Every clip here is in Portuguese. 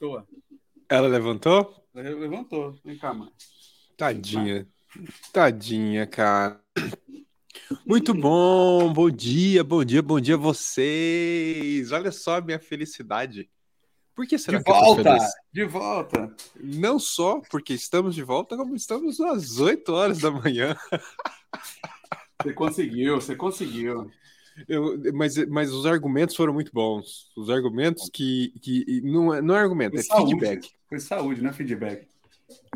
Levantou. Ela levantou? Ela levantou. Vem cá, mano. Tadinha. Tadinha, cara. Muito bom, bom dia, bom dia, bom dia a vocês. Olha só a minha felicidade. Por que será de que volta? De volta. Não só porque estamos de volta, como estamos às 8 horas da manhã. Você conseguiu, você conseguiu. Eu, mas, mas os argumentos foram muito bons. Os argumentos que. que não, é, não é argumento, Foi é saúde. feedback. Foi saúde, não é feedback.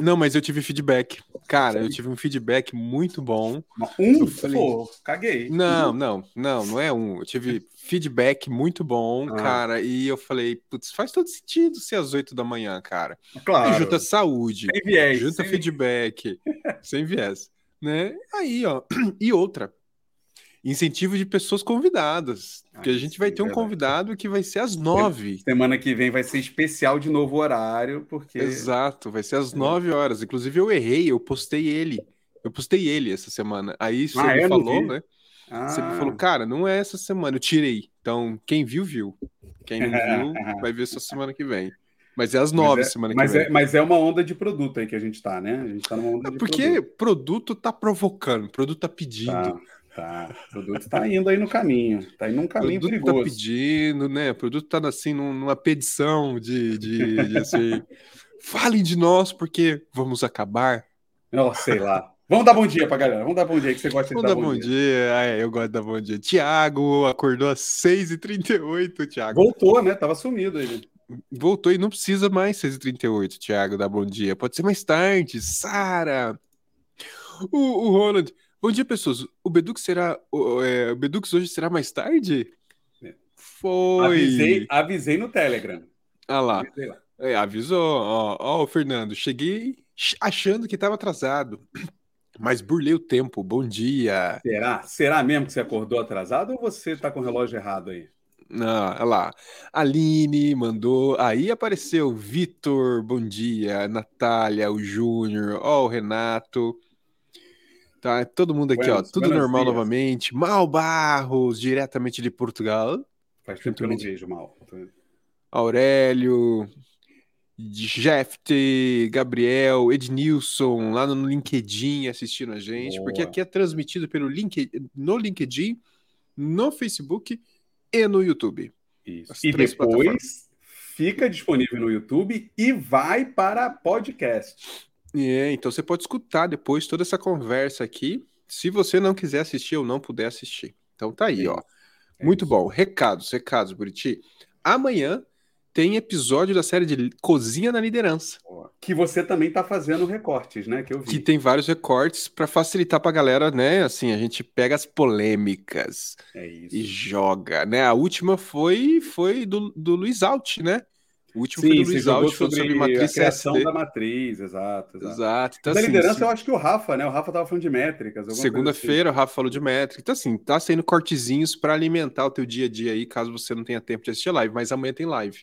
Não, mas eu tive feedback. Cara, eu tive um feedback muito bom. Um? Falei- Pô, caguei. Não, não, não, não é um. Eu tive feedback muito bom, Ah. cara, e eu falei, putz, faz todo sentido ser às 8 da manhã, cara. Claro. Junta saúde, Sem viés. junta sem- feedback, sem viés, né? Aí, ó, e outra. Incentivo de pessoas convidadas. Porque a Ah, gente vai sim, ter um verdade. convidado que vai ser às nove. Semana que vem vai ser especial de novo horário, porque. Exato, vai ser às É. nove horas. Inclusive, eu errei, eu postei ele. Eu postei ele essa semana. Aí você Ah, me não falou, vi. né? Ah, Você me falou, cara, não é essa semana, eu tirei. Então, quem viu, viu. Quem não viu, vai ver só semana que vem. Mas é às nove mas é, semana que mas vem. É, mas é uma onda de produto aí que a gente tá, né? A gente tá numa onda de Porque produto. produto tá provocando, produto tá pedindo. Tá, tá. O produto tá indo aí no caminho. Tá indo num caminho produto tá perigoso. pedindo, né? O produto tá assim num- numa petição de, de, de assim, falem de nós porque vamos acabar. Ó, sei lá. Vamos dar bom dia pra galera. Vamos dar bom dia que você gosta de Vamos dar dar bom dia. Ah, é, eu gosto de dar bom dia. Tiago acordou às 6h38, Tiago. Voltou, né? Tava sumido aí. Voltou e não precisa mais 6h38, Thiago, dar bom dia. Pode ser mais tarde. Sara. O, o Ronald. Bom dia, pessoas. O Bedux será. O, é, o Bedux hoje será mais tarde? É. Foi. Avisei, avisei no Telegram. Ah lá. Lá. É, avisou. Ó, ó, o Fernando. Cheguei achando que estava atrasado. Mas burlei o tempo. Bom dia. Será? Será mesmo que você acordou atrasado ou você tá com o relógio errado aí? Ah, olha lá. Aline mandou. Aí apareceu Vitor, bom dia. Natália, o Júnior, ó, o Renato. Tá, todo mundo aqui, Buenos- ó. Tudo normal dias. novamente. Mal Barros, diretamente de Portugal. Faz tempo que eu não vejo mal. Aurélio, Jeft, Gabriel, Ednilson, lá no LinkedIn assistindo a gente, Boa. porque aqui é transmitido pelo LinkedIn, no LinkedIn, no Facebook e no YouTube. Isso. As E depois fica disponível no YouTube e vai para podcast. É, então você pode escutar depois toda essa conversa aqui, se você não quiser assistir ou não puder assistir. Então tá aí, ó. É Muito isso. bom. Recados, recados, Buriti. Amanhã tem episódio da série de Cozinha na Liderança, Que você também está fazendo recortes, né? Que eu vi. que tem vários recortes para facilitar pra galera, né? Assim, a gente pega as polêmicas É e joga, né? A última foi foi do, do Luiz Alt, né? O último foi Sim, do você Luiz sobre, sobre matriz a criação CSD. da matriz, exato. exato. Exato. Então, da assim, liderança, se- eu acho que o Rafa, né? O Rafa tava falando de métricas. coisa Segunda-feira, o Rafa falou de métrica. Então, assim, tá saindo cortezinhos para alimentar o teu dia a dia aí, caso você não tenha tempo de assistir a live, mas amanhã tem live.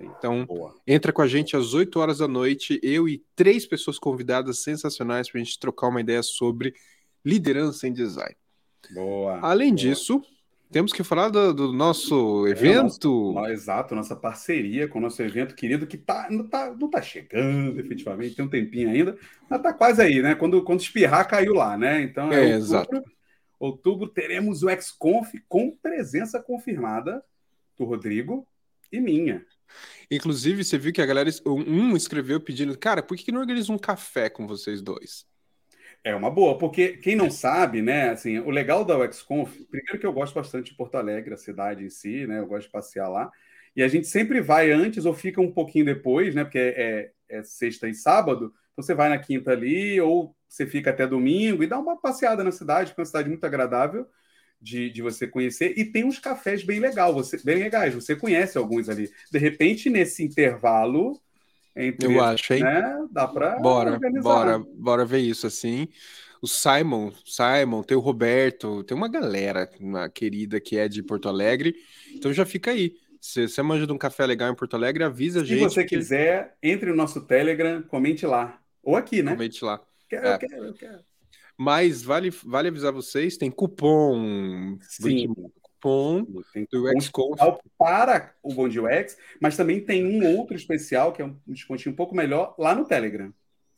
Então, assim. Boa. entra com a gente às 8 horas da noite, eu e três pessoas convidadas sensacionais para a gente trocar uma ideia sobre liderança em design. Boa. Além boa. disso, temos que falar do, do nosso evento. Nó- Exato, nossa parceria com o nosso evento querido, que tá, não, tá, não tá chegando efetivamente, tem um tempinho ainda, mas tá quase aí, né? Quando, quando espirrar, caiu lá, né? Então, É, outubro, exato. Outubro teremos o XConf com presença confirmada do Rodrigo e minha. Inclusive, você viu que a galera, um escreveu pedindo, cara, por que não organiza um café com vocês dois? É uma boa, porque quem não sabe, né, assim, o legal da UXConf, primeiro que eu gosto bastante de Porto Alegre, a cidade em si, né, eu gosto de passear lá, e a gente sempre vai antes ou fica um pouquinho depois, né, porque é, é sexta e sábado, então você vai na quinta ali, ou você fica até domingo e dá uma passeada na cidade, que é uma cidade muito agradável de, de você conhecer, e tem uns cafés bem, legal, você, bem legais, você conhece alguns ali. De repente, nesse intervalo, entre, Eu acho, hein? né, dá para Bora, organizar. bora, bora ver isso assim. O Simon, Simon, tem o Roberto, tem uma galera uma querida que é de Porto Alegre. Então já fica aí. Se você manja de um café legal em Porto Alegre, avisa a Se gente. você que- quiser, entre no nosso Telegram, comente lá. Ou aqui, né? Comente lá. Quero, É. eu quero, eu quero. Mas vale, vale avisar vocês, tem cupom. Sim. Do XConf para o Bom Dia UX, mas também tem um outro especial, que é um descontinho um pouco melhor, lá no Telegram.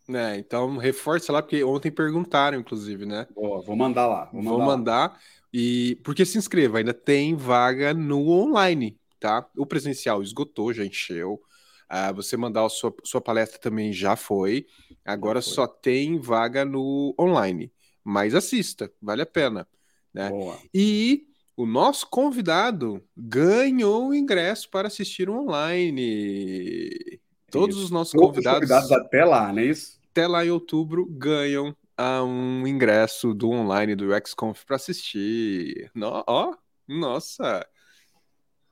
É, então reforça lá, porque ontem perguntaram, inclusive, né? Boa, vou mandar lá. Vou mandar, vou mandar e porque se inscreva, ainda tem vaga no online, tá? O presencial esgotou, já encheu. Ah, você mandar a sua, sua palestra também já foi. Agora foi. só tem vaga no online. Mas assista, vale a pena. Né? Boa. E o nosso convidado ganhou o ingresso para assistir online. Todos isso. os nossos Todos convidados, convidados até lá, não é isso? Até lá em outubro ganham uh, um ingresso do online do XConf para assistir. No, ó, nossa!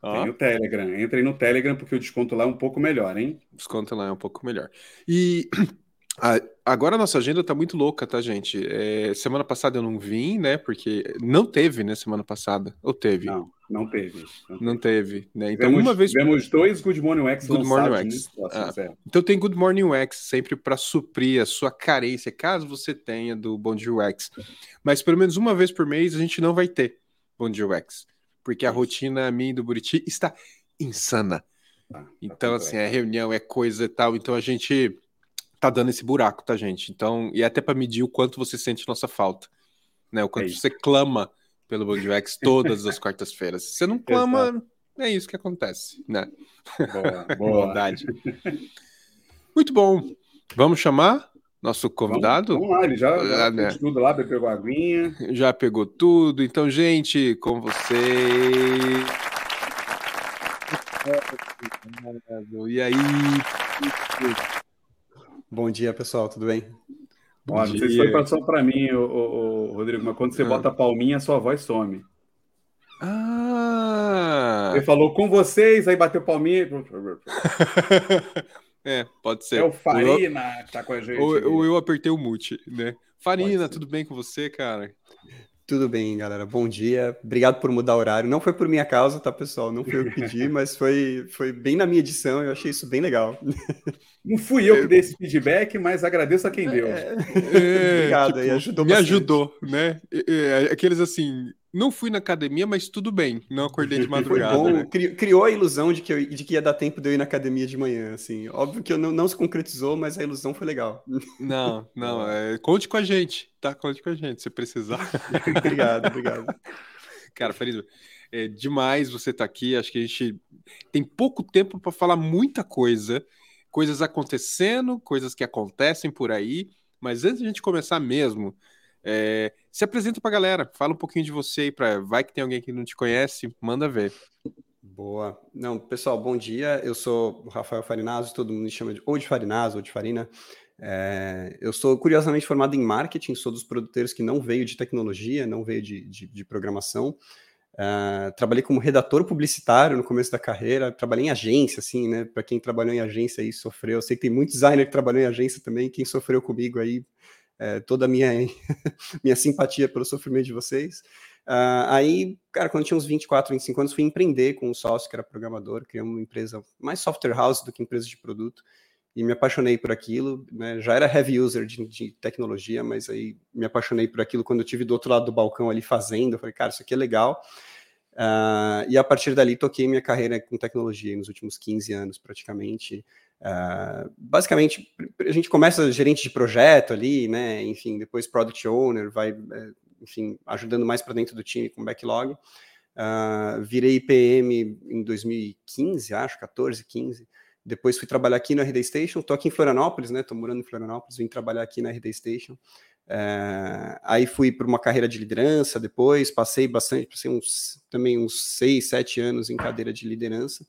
Tem o Telegram. Entrem no Telegram porque o desconto lá é um pouco melhor, hein? O desconto lá é um pouco melhor. E agora a nossa agenda tá muito louca, tá, gente? É, semana passada eu não vim, né? Porque não teve, né? Semana passada. Ou teve? Não, não teve. Não, não teve, né? Então, tivemos, uma vez. Tivemos dois Good Morning X Good Morning X. Ah, então tem Good Morning X sempre para suprir a sua carência, caso você tenha do Bom Dia UX. Mas pelo menos uma vez por mês a gente não vai ter Bom Dia UX porque a rotina minha do Buriti está insana. Ah, tá então, assim, é reunião, é coisa e tal. Então a gente tá dando esse buraco, tá, gente? Então, e até para medir o quanto você sente nossa falta, né? O quanto é você clama pelo Bondwex todas as quartas-feiras. Se você não clama, Exato. é isso que acontece, né? Boa, boa. Verdade. Muito bom. Vamos chamar nosso convidado. Vamos, vamos lá, ele já, já ah, né? tudo lá, pegou a aguinha. Já pegou tudo. Então, gente, com vocês. E aí? Bom dia, pessoal, tudo bem? Bom Ó, não sei se foi só para mim, o, o, o, Rodrigo, mas quando você ah. bota a palminha, sua voz some. Ah! Ele falou com vocês, aí bateu palminha. É, pode ser. É o Farina eu, que tá com a gente. Ou, ou eu apertei o mute, né? Farina, tudo bem com você, cara? Tudo bem, galera. Bom dia. Obrigado por mudar o horário. Não foi por minha causa, tá, pessoal? Não foi eu que pedi, mas foi, foi bem na minha edição. Eu achei isso bem legal. Não fui eu que dei esse feedback, mas agradeço a quem deu. É, é, Obrigado, tipo, aí ajudou Me bastante. ajudou, né? É, aqueles assim, não fui na academia, mas tudo bem. Não acordei de madrugada. Foi bom, né? criou a ilusão de que, eu, de que ia dar tempo de eu ir na academia de manhã, assim. Óbvio que eu não, não se concretizou, mas a ilusão foi legal. Não, não. É, conte com a gente, tá? Conte com a gente, se precisar. obrigado, obrigado. Cara, Feliz, é demais você estar tá aqui. Acho que a gente tem pouco tempo para falar muita coisa. Coisas acontecendo, coisas que acontecem por aí. Mas antes de a gente começar mesmo, é, se apresenta para a galera, fala um pouquinho de você aí, para vai que tem alguém que não te conhece, manda ver. Boa. Não, pessoal, bom dia. Eu sou o Rafael Farinazo, todo mundo me chama de ou de Farinazo ou de Farina. É, eu sou curiosamente formado em marketing, sou dos produtores que não veio de tecnologia, não veio de, de, de programação. Uh, trabalhei como redator publicitário no começo da carreira, trabalhei em agência, assim, né? Para quem trabalhou em agência aí sofreu. Eu sei que tem muito designer que trabalhou em agência também. Quem sofreu comigo aí é, toda a minha, minha simpatia pelo sofrimento de vocês. Uh, aí, cara, quando eu tinha uns 24, 25 anos, fui empreender com um sócio que era programador, criamos uma empresa mais software house do que empresa de produto, e me apaixonei por aquilo, né? já era heavy user de, de, tecnologia, mas aí me apaixonei por aquilo quando eu tive do outro lado do balcão ali fazendo, eu falei, cara, isso aqui é legal, uh, e a partir dali toquei minha carreira com tecnologia nos últimos 15 anos praticamente, Uh, basicamente, a gente começa gerente de projeto ali, né? Enfim, depois product owner, vai, é, enfim, ajudando mais para dentro do time com backlog. Uh, virei PM em 2015, acho, 14, 15. Depois fui trabalhar aqui na RD Station. Tô aqui em Florianópolis, né? Tô morando em Florianópolis, vim trabalhar aqui na RD Station. Uh, aí fui para uma carreira de liderança depois, passei bastante, passei uns, também uns seis, sete anos em cadeira de liderança.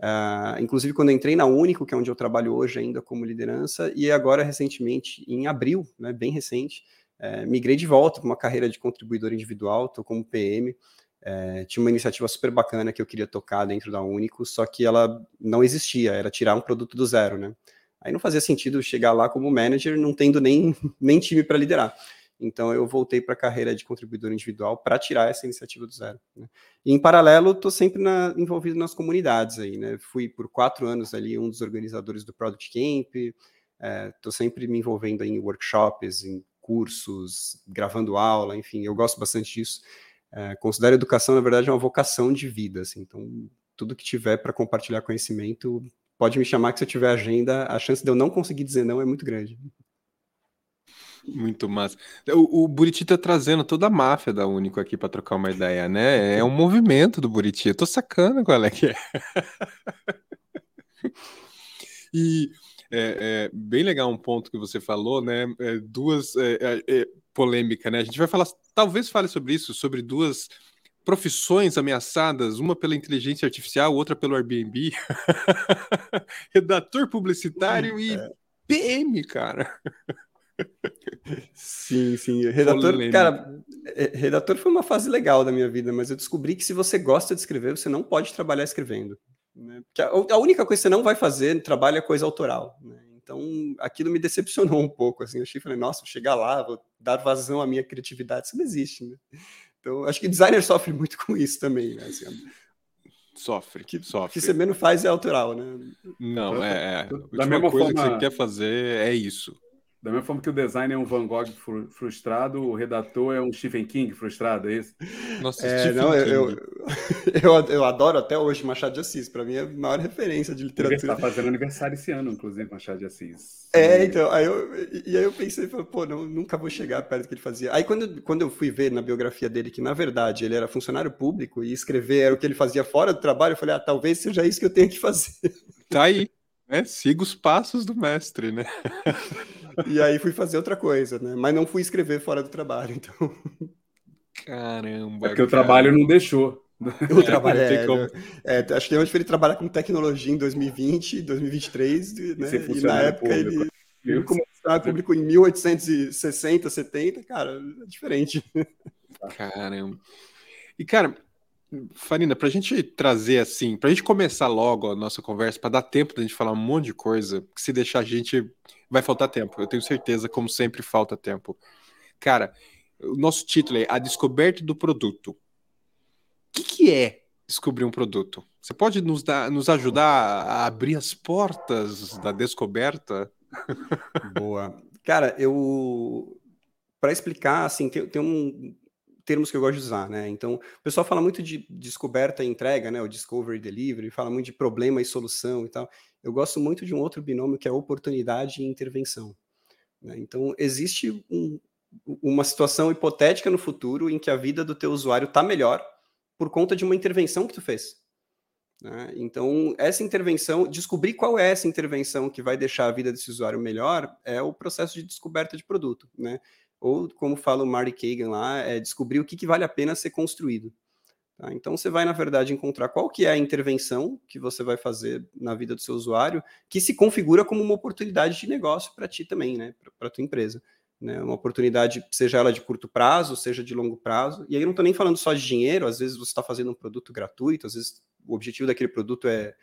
Uh, inclusive, quando entrei na Único, que é onde eu trabalho hoje ainda como liderança, e agora, recentemente, em abril, né, bem recente, uh, migrei de volta para uma carreira de contribuidor individual, estou como PM. Eh, tinha uma iniciativa super bacana que eu queria tocar dentro da Único, só que ela não existia, era tirar um produto do zero, né? Aí não fazia sentido chegar lá como manager, não tendo nem, nem time para liderar. Então eu voltei para a carreira de contribuidor individual para tirar essa iniciativa do zero. Né? E em paralelo, estou sempre na, envolvido nas comunidades aí, né? Fui por quatro anos ali um dos organizadores do Product Camp, estou é, sempre me envolvendo em workshops, em cursos, gravando aula, enfim, eu gosto bastante disso. é, considero a educação, na verdade, uma vocação de vida. Assim, então, tudo que tiver para compartilhar conhecimento, pode me chamar que se eu tiver agenda, a chance de eu não conseguir dizer não é muito grande. Muito massa. O, o Buriti tá trazendo toda a máfia da Único aqui para trocar uma ideia, né? É um movimento do Buriti. Eu tô sacando qual é que é. e é, é, bem legal um ponto que você falou, né? É, duas é, é, é polêmica, né? A gente vai falar, talvez fale sobre isso, sobre duas profissões ameaçadas, uma pela inteligência artificial, outra pelo Airbnb. Redator publicitário e PM, cara. Sim, sim. Redator, cara, redator foi uma fase legal da minha vida, mas eu descobri que se você gosta de escrever, você não pode trabalhar escrevendo. Né? Porque a, a, única coisa que você não vai fazer trabalho é coisa autoral. Né? Então, aquilo me decepcionou um pouco. Assim, eu achei, falei, nossa, vou chegar lá, vou dar vazão à minha criatividade. Isso não existe. Né? Então, acho que designer sofre muito com isso também. Né? Assim, sofre, que, sofre. que você menos faz é autoral, né? Não, é. é. A da mesma coisa forma... que você quer fazer é isso. Da mesma forma que o design é um Van Gogh frustrado, o redator é um Stephen King frustrado, é isso? Nossa, é, Stephen não, King. Eu, eu, eu, adoro até hoje Machado de Assis, para mim é a maior referência de literatura. Ele está fazendo aniversário esse ano, inclusive, Machado de Assis. É, então, aí eu, e aí eu pensei, pô, não, nunca vou chegar perto do que ele fazia. Aí quando, quando eu fui ver na biografia dele que, na verdade, ele era funcionário público e escrever era o que ele fazia fora do trabalho, eu falei, ah, talvez seja isso que eu tenho que fazer. Tá aí, né? Siga os passos do mestre, né? E aí fui fazer outra coisa, né? Mas não fui escrever fora do trabalho, então. Caramba. É porque cara. o trabalho não deixou. O trabalho é, como... é, acho que onde ele trabalhar com tecnologia em 2020, 2023, né? E na época público. ele, ele começou a público em 1860, 70, cara, é diferente. Caramba. E, cara, Farina, para a gente trazer assim, para a gente começar logo a nossa conversa, para dar tempo da gente falar um monte de coisa, que se deixar a gente vai faltar tempo. Eu tenho certeza, como sempre, falta tempo. Cara, o nosso título é A Descoberta do Produto. O que, que é descobrir um produto? Você pode nos, dar, nos ajudar a abrir as portas da descoberta? Boa. Cara, eu. Para explicar, assim, tem, tem um, termos que eu gosto de usar, né? Então, o pessoal fala muito de descoberta e entrega, né? O discovery delivery, fala muito de problema e solução e tal. Eu gosto muito de um outro binômio que é oportunidade e intervenção. Né? Então, existe um, uma situação hipotética no futuro em que a vida do teu usuário está melhor por conta de uma intervenção que tu fez. Né? Então, essa intervenção, descobrir qual é essa intervenção que vai deixar a vida desse usuário melhor, é o processo de descoberta de produto. Né? Ou como fala o Marty Kagan lá, é descobrir o que, que vale a pena ser construído. Tá? Então você vai, na verdade, encontrar qual que é a intervenção que você vai fazer na vida do seu usuário, que se configura como uma oportunidade de negócio para ti também, né? para a tua empresa. Né? Uma oportunidade, seja ela de curto prazo, seja de longo prazo. E aí eu não estou nem falando só de dinheiro, às vezes você está fazendo um produto gratuito, às vezes o objetivo daquele produto é,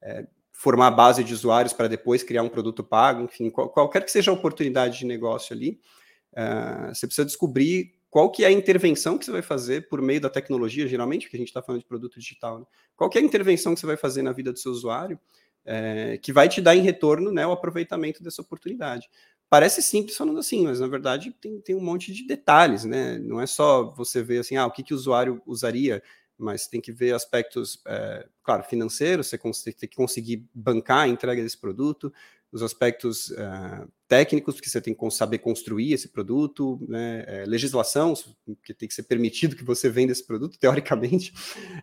é formar a base de usuários para depois criar um produto pago, enfim, qual, qualquer que seja a oportunidade de negócio ali, Uh, você precisa descobrir qual que é a intervenção que você vai fazer por meio da tecnologia, geralmente, porque a gente está falando de produto digital, né? qual que é a intervenção que você vai fazer na vida do seu usuário é, que vai te dar em retorno né, o aproveitamento dessa oportunidade. Parece simples falando assim, mas na verdade tem, tem um monte de detalhes, né? Não é só você ver assim, ah, o que, que o usuário usaria, mas tem que ver aspectos, é, claro, financeiros, você tem que conseguir bancar a entrega desse produto, os aspectos uh, técnicos, porque você tem que saber construir esse produto, né, é, legislação, que tem que ser permitido que você venda esse produto, teoricamente,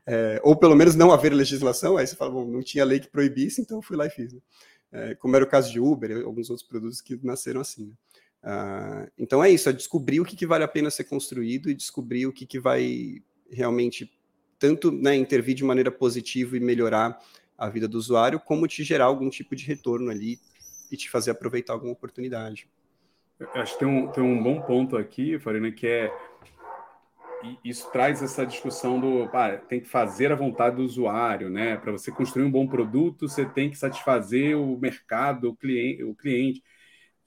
é, ou pelo menos não haver legislação, aí você fala, bom, não tinha lei que proibisse, então eu fui lá e fiz. Né? É, como era o caso de Uber e alguns outros produtos que nasceram assim. Né? Uh, então é isso, é descobrir o que, que, vale a pena ser construído e descobrir o que, que vai realmente tanto né, intervir de maneira positiva e melhorar a vida do usuário, como te gerar algum tipo de retorno ali e te fazer aproveitar alguma oportunidade. Eu acho que tem um, tem um bom ponto aqui, Farina, que é isso traz essa discussão do ah, tem que fazer a vontade do usuário, né? Para você construir um bom produto, você tem que satisfazer o mercado, o cliente, o cliente.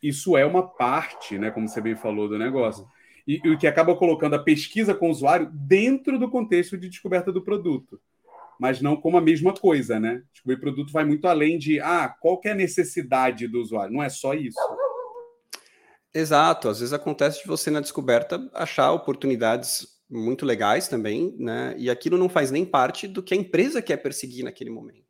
Isso é uma parte, né? Como você bem falou do negócio. E, e o que acaba colocando a pesquisa com o usuário dentro do contexto de descoberta do produto mas não como a mesma coisa, né? O produto vai muito além de ah, qual é a necessidade do usuário, não é só isso. Exato, às vezes acontece de você na descoberta achar oportunidades muito legais também, né? E aquilo não faz nem parte do que a empresa quer perseguir naquele momento.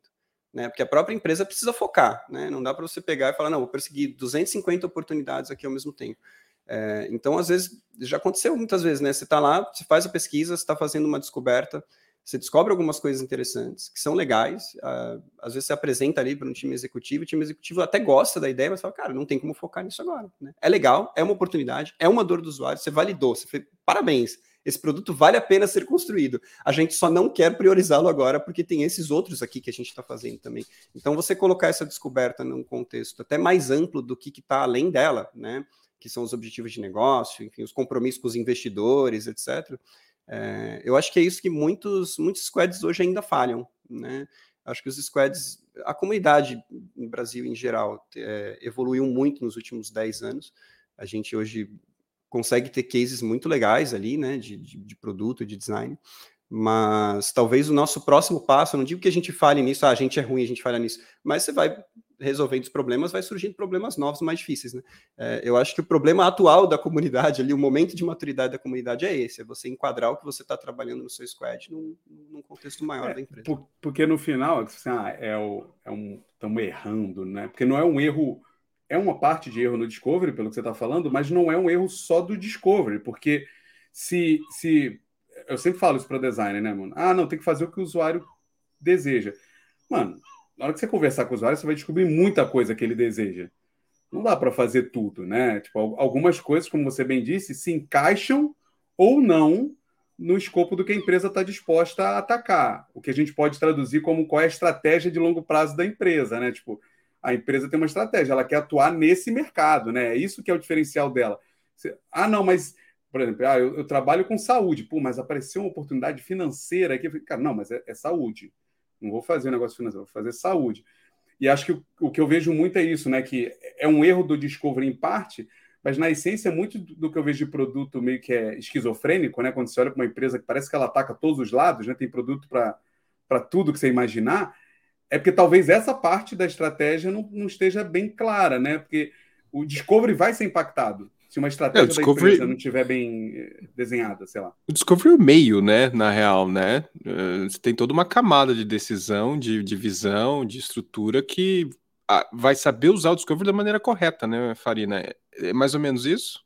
Né, porque a própria empresa precisa focar, né? Não dá para você pegar e falar, não, vou perseguir 250 oportunidades aqui ao mesmo tempo. É, então, às vezes, já aconteceu muitas vezes, né? Você está lá, você faz a pesquisa, você está fazendo uma descoberta, você descobre algumas coisas interessantes que são legais. Uh, às vezes você apresenta ali para um time executivo, o time executivo até gosta da ideia, mas fala, cara, não tem como focar nisso agora. Né? É legal, é uma oportunidade, é uma dor do usuário, você validou, você fez, parabéns. Esse produto vale a pena ser construído. A gente só não quer priorizá-lo agora porque tem esses outros aqui que a gente está fazendo também. Então, você colocar essa descoberta num contexto até mais amplo do que está além dela, né? Que são os objetivos de negócio, enfim, os compromissos com os investidores, etc é, eu acho que é isso que muitos, muitos squads hoje ainda falham, né? Acho que os squads, a comunidade no Brasil em geral, é, evoluiu muito nos últimos 10 anos. A gente hoje consegue ter cases muito legais ali, né, de, de, de produto, de design, mas talvez o nosso próximo passo, não digo que a gente fale nisso, ah, a gente é ruim, a gente falha nisso, mas você vai resolvendo os problemas, vai surgindo problemas novos, mais difíceis, né? É, eu acho que o problema atual da comunidade ali, o momento de maturidade da comunidade é esse, é você enquadrar o que você está trabalhando no seu squad num, num contexto maior é, da empresa. Por, porque no final, assim, ah, é, o, é um, estamos errando, né? Porque não é um erro, é uma parte de erro no Discovery, pelo que você está falando, mas não é um erro só do Discovery, porque se, se eu sempre falo isso para designer, né, mano? Ah, não, tem que fazer o que o usuário deseja. Mano, na hora que você conversar com o usuário, você vai descobrir muita coisa que ele deseja. Não dá para fazer tudo, né? Tipo, algumas coisas, como você bem disse, se encaixam ou não no escopo do que a empresa está disposta a atacar. O que a gente pode traduzir como qual é a estratégia de longo prazo da empresa, né? Tipo, a empresa tem uma estratégia, ela quer atuar nesse mercado, né? É isso que é o diferencial dela. Você, ah, não, mas, por exemplo, ah, eu, eu, trabalho com saúde, pô, mas apareceu uma oportunidade financeira aqui. Cara, não, mas é, é saúde. Não vou fazer negócio financeiro, vou fazer saúde. E acho que o, o, que eu vejo muito é isso, né? Que é um erro do Discovery em parte, mas na essência, muito do que eu vejo de produto meio que é esquizofrênico, né? Quando você olha para uma empresa que parece que ela ataca todos os lados, né? Tem produto para tudo que você imaginar, é porque talvez essa parte da estratégia não, não esteja bem clara, né? Porque o Discovery vai ser impactado se uma estratégia é, Discovery... da empresa não estiver bem eh, desenhada, sei lá. O Discovery é o meio, né, na real, né? Eh, você tem toda uma camada de decisão, de, de visão, de estrutura que ah, vai saber usar o Discovery da maneira correta, né, Farina? É, é mais ou menos isso?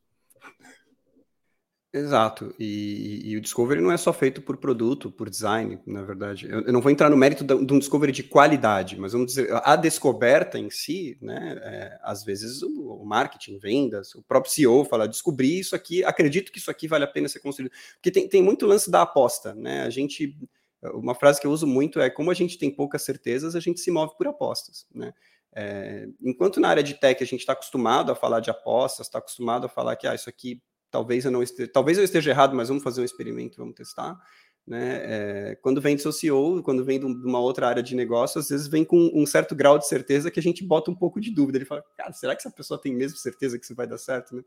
Exato, e, e, o Discovery não é só feito por produto, por design, na verdade. Eu, eu não vou entrar no mérito de um Discovery de qualidade, mas vamos dizer, a descoberta em si, né, é, às vezes o, o, marketing, vendas, o próprio CEO fala, descobri isso aqui, acredito que isso aqui vale a pena ser construído. Porque tem, tem muito lance da aposta, né, a gente, uma frase que eu uso muito é, como a gente tem poucas certezas, a gente se move por apostas, né. É, enquanto na área de tech a gente está acostumado a falar de apostas, está acostumado a falar que ah, isso aqui talvez eu não esteja, talvez eu esteja errado, mas vamos fazer um experimento, vamos testar. Né? É, quando vem do seu CEO, quando vem de uma outra área de negócio, às vezes vem com um certo grau de certeza que a gente bota um pouco de dúvida. Ele fala, cara, será que essa pessoa tem mesmo certeza que isso vai dar certo? Né?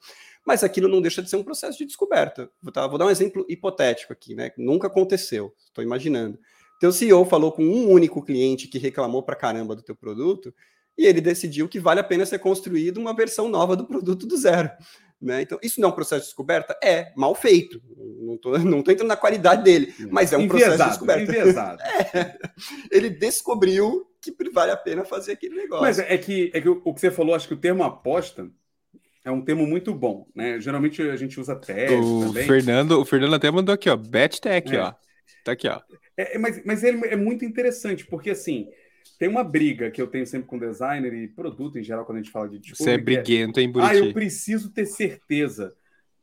Mas aquilo não deixa de ser um processo de descoberta. Vou, tá, vou dar um exemplo hipotético aqui, né? Nunca aconteceu, estou imaginando. Teu CEO falou com um único cliente que reclamou para caramba do teu produto e ele decidiu que vale a pena ser construído uma versão nova do produto do zero. Né? Então, isso não é um processo de descoberta? É, mal feito. Não estou não tô entrando na qualidade dele, mas é um enviesado, processo de descoberta. É, ele descobriu que vale a pena fazer aquele negócio. Mas é que, é que o que você falou, acho que o termo aposta é um termo muito bom, né? Geralmente a gente usa teste o também. Fernando, o Fernando até mandou aqui, ó, bet tech, é. ó. Tá aqui, ó. É, mas, mas ele é muito interessante, porque assim, tem uma briga que eu tenho sempre com designer e produto em geral, quando a gente fala de discurso. Você é, é briguento, hein, Buriti? Ah, eu preciso ter certeza.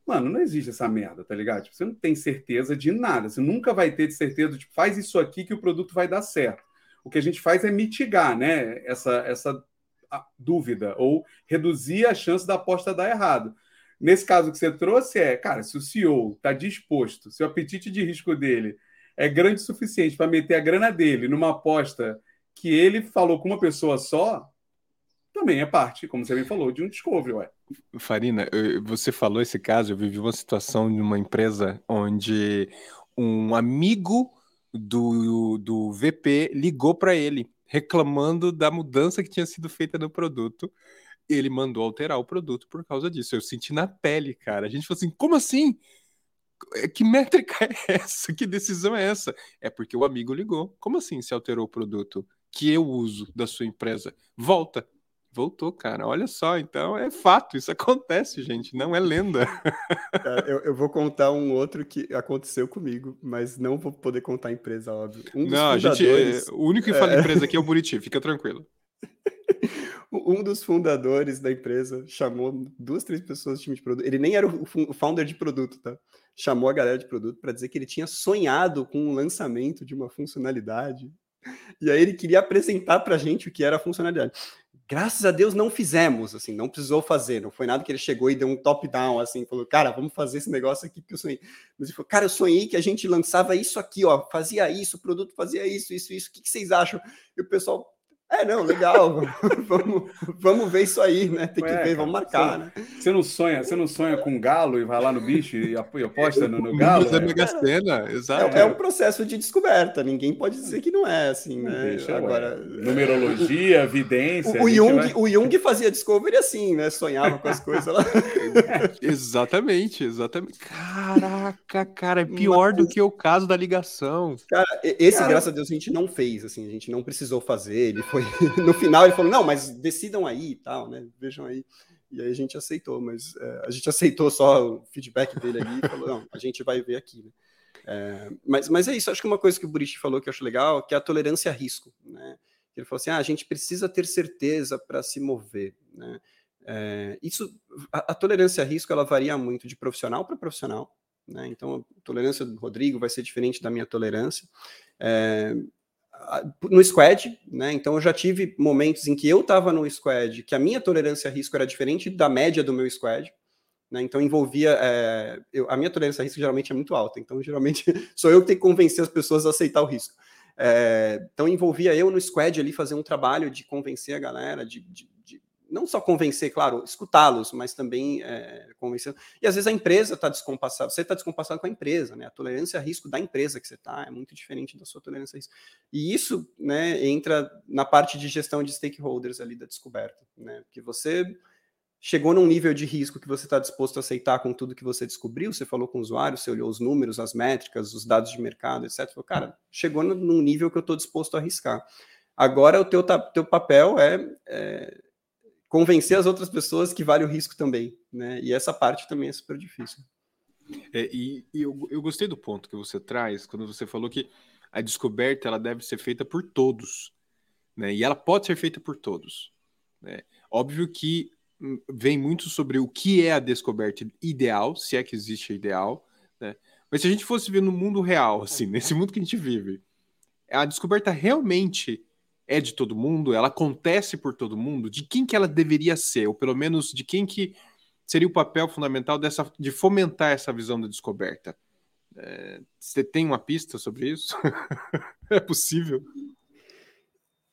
Mano, não existe essa merda, tá ligado? Tipo, você não tem certeza de nada. Você nunca vai ter de certeza, tipo, faz isso aqui que o produto vai dar certo. O que a gente faz é mitigar, né, essa, essa dúvida ou reduzir a chance da aposta dar errado. Nesse caso que você trouxe é, cara, se o CEO está disposto, se o apetite de risco dele é grande o suficiente para meter a grana dele numa aposta que ele falou com uma pessoa só, também é parte, como você bem falou, de um discovery, ué. Farina, você falou esse caso, eu vivi uma situação de uma empresa onde um amigo do, do VP ligou para ele, reclamando da mudança que tinha sido feita no produto. Ele mandou alterar o produto por causa disso. Eu senti na pele, cara. A gente falou assim: como assim? É, que métrica é essa? Que decisão é essa? É porque o amigo ligou. Como assim se alterou o produto que eu uso da sua empresa? Volta. Voltou, cara. Olha só, então é fato, isso acontece, gente, não é lenda. eu, eu, vou contar um outro que aconteceu comigo, mas não vou poder contar a empresa, óbvio. Um não, fundadores... gente, o único que fala é... empresa aqui é o Buriti, fica tranquilo. um dos fundadores da empresa chamou duas, três pessoas do time de produto. Ele nem era o founder de produto, tá? Chamou a galera de produto para dizer que ele tinha sonhado com o lançamento de uma funcionalidade. E aí ele queria apresentar para a gente o que era a funcionalidade. Graças a Deus não fizemos, assim, não precisou fazer, não foi nada que ele chegou e deu um top-down, assim, falou, cara, vamos fazer esse negócio aqui que eu sonhei. Mas ele falou, cara, eu sonhei que a gente lançava isso aqui, ó, fazia isso, o produto fazia isso, isso, isso, o que, que vocês acham? E o pessoal, é, não, legal. vamos, vamos ver isso aí, né? Tem que Ué, ver, vamos marcar, você, né? Você não sonha, você não sonha com galo e vai lá no bicho e aposta no, no galo? É mega cena, exato. É, é, um processo de descoberta, ninguém pode dizer que não é assim, né? Deixa, Agora, numerologia, vidência. O, o Jung, vai... o Jung fazia discovery assim, né? Sonhava com as coisas lá. exatamente, exatamente. Caraca, cara, é pior Mas... do que o caso da ligação. Cara, esse, cara... graças a Deus, a gente não fez, assim, a gente não precisou fazer, ele foi foi no final ele falou: não, mas decidam aí e tal, né? Vejam aí. E aí a gente aceitou, mas é, a gente aceitou só o feedback dele ali e falou: não, a gente vai ver aqui, né? É, mas, mas é isso, acho que uma coisa que o Buriti falou que eu acho legal, que é a tolerância a risco, né? Ele falou assim: ah, a gente precisa ter certeza para se mover, né? É, isso, a, a, tolerância a risco ela varia muito de profissional para profissional, né? Então, a tolerância do Rodrigo vai ser diferente da minha tolerância. É, no squad, né? Então eu já tive momentos em que eu estava no squad que a minha tolerância a risco era diferente da média do meu squad. Né? Então envolvia é, eu, a minha tolerância a risco geralmente é muito alta. Então geralmente sou eu que tenho que convencer as pessoas a aceitar o risco. É, então envolvia eu no squad ali fazer um trabalho de convencer a galera, de, de, de não só convencer, claro, escutá-los, mas também é, convencer. E às vezes a empresa está descompassada, você está descompassado com a empresa, né? A tolerância a risco da empresa que você está é muito diferente da sua tolerância a risco. E isso, né, entra na parte de gestão de stakeholders ali da descoberta, né? Que você chegou num nível de risco que você está disposto a aceitar com tudo que você descobriu, você falou com o usuário, você olhou os números, as métricas, os dados de mercado, etc. Falou, cara, chegou num nível que eu estou disposto a arriscar. Agora o teu, teu papel é, é convencer as outras pessoas que vale o risco também, né? E essa parte também é super difícil. É, e, e eu, eu gostei do ponto que você traz quando você falou que a descoberta ela deve ser feita por todos, né? E ela pode ser feita por todos. Né? Óbvio que hum, vem muito sobre o que é a descoberta ideal, se é que existe a ideal, né? Mas se a gente fosse ver no mundo real, assim, nesse mundo que a gente vive, a descoberta realmente é de todo mundo, ela acontece por todo mundo, de quem que ela deveria ser, ou pelo menos de quem que seria o papel fundamental dessa, de fomentar essa visão da descoberta. É, você tem uma pista sobre isso? é possível?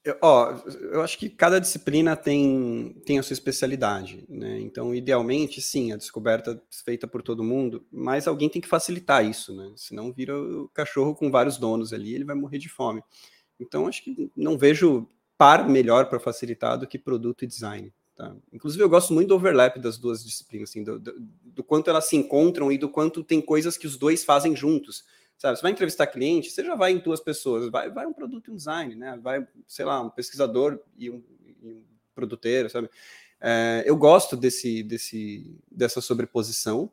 Eu, ó, eu acho que cada disciplina tem, tem a sua especialidade, né? Então, idealmente, sim, a descoberta feita por todo mundo, mas alguém tem que facilitar isso, né? Senão vira o cachorro com vários donos ali, ele vai morrer de fome. Então, acho que não vejo par melhor para facilitar do que produto e design. Tá? Inclusive, eu gosto muito do overlap das duas disciplinas, assim, do, do, do, quanto elas se encontram e do quanto tem coisas que os dois fazem juntos. Sabe? Você vai entrevistar cliente, você já vai em duas pessoas, vai, vai um produto e um design, né? Vai, sei lá, um pesquisador e um, e um produteiro, sabe? É, eu gosto desse, desse, dessa sobreposição.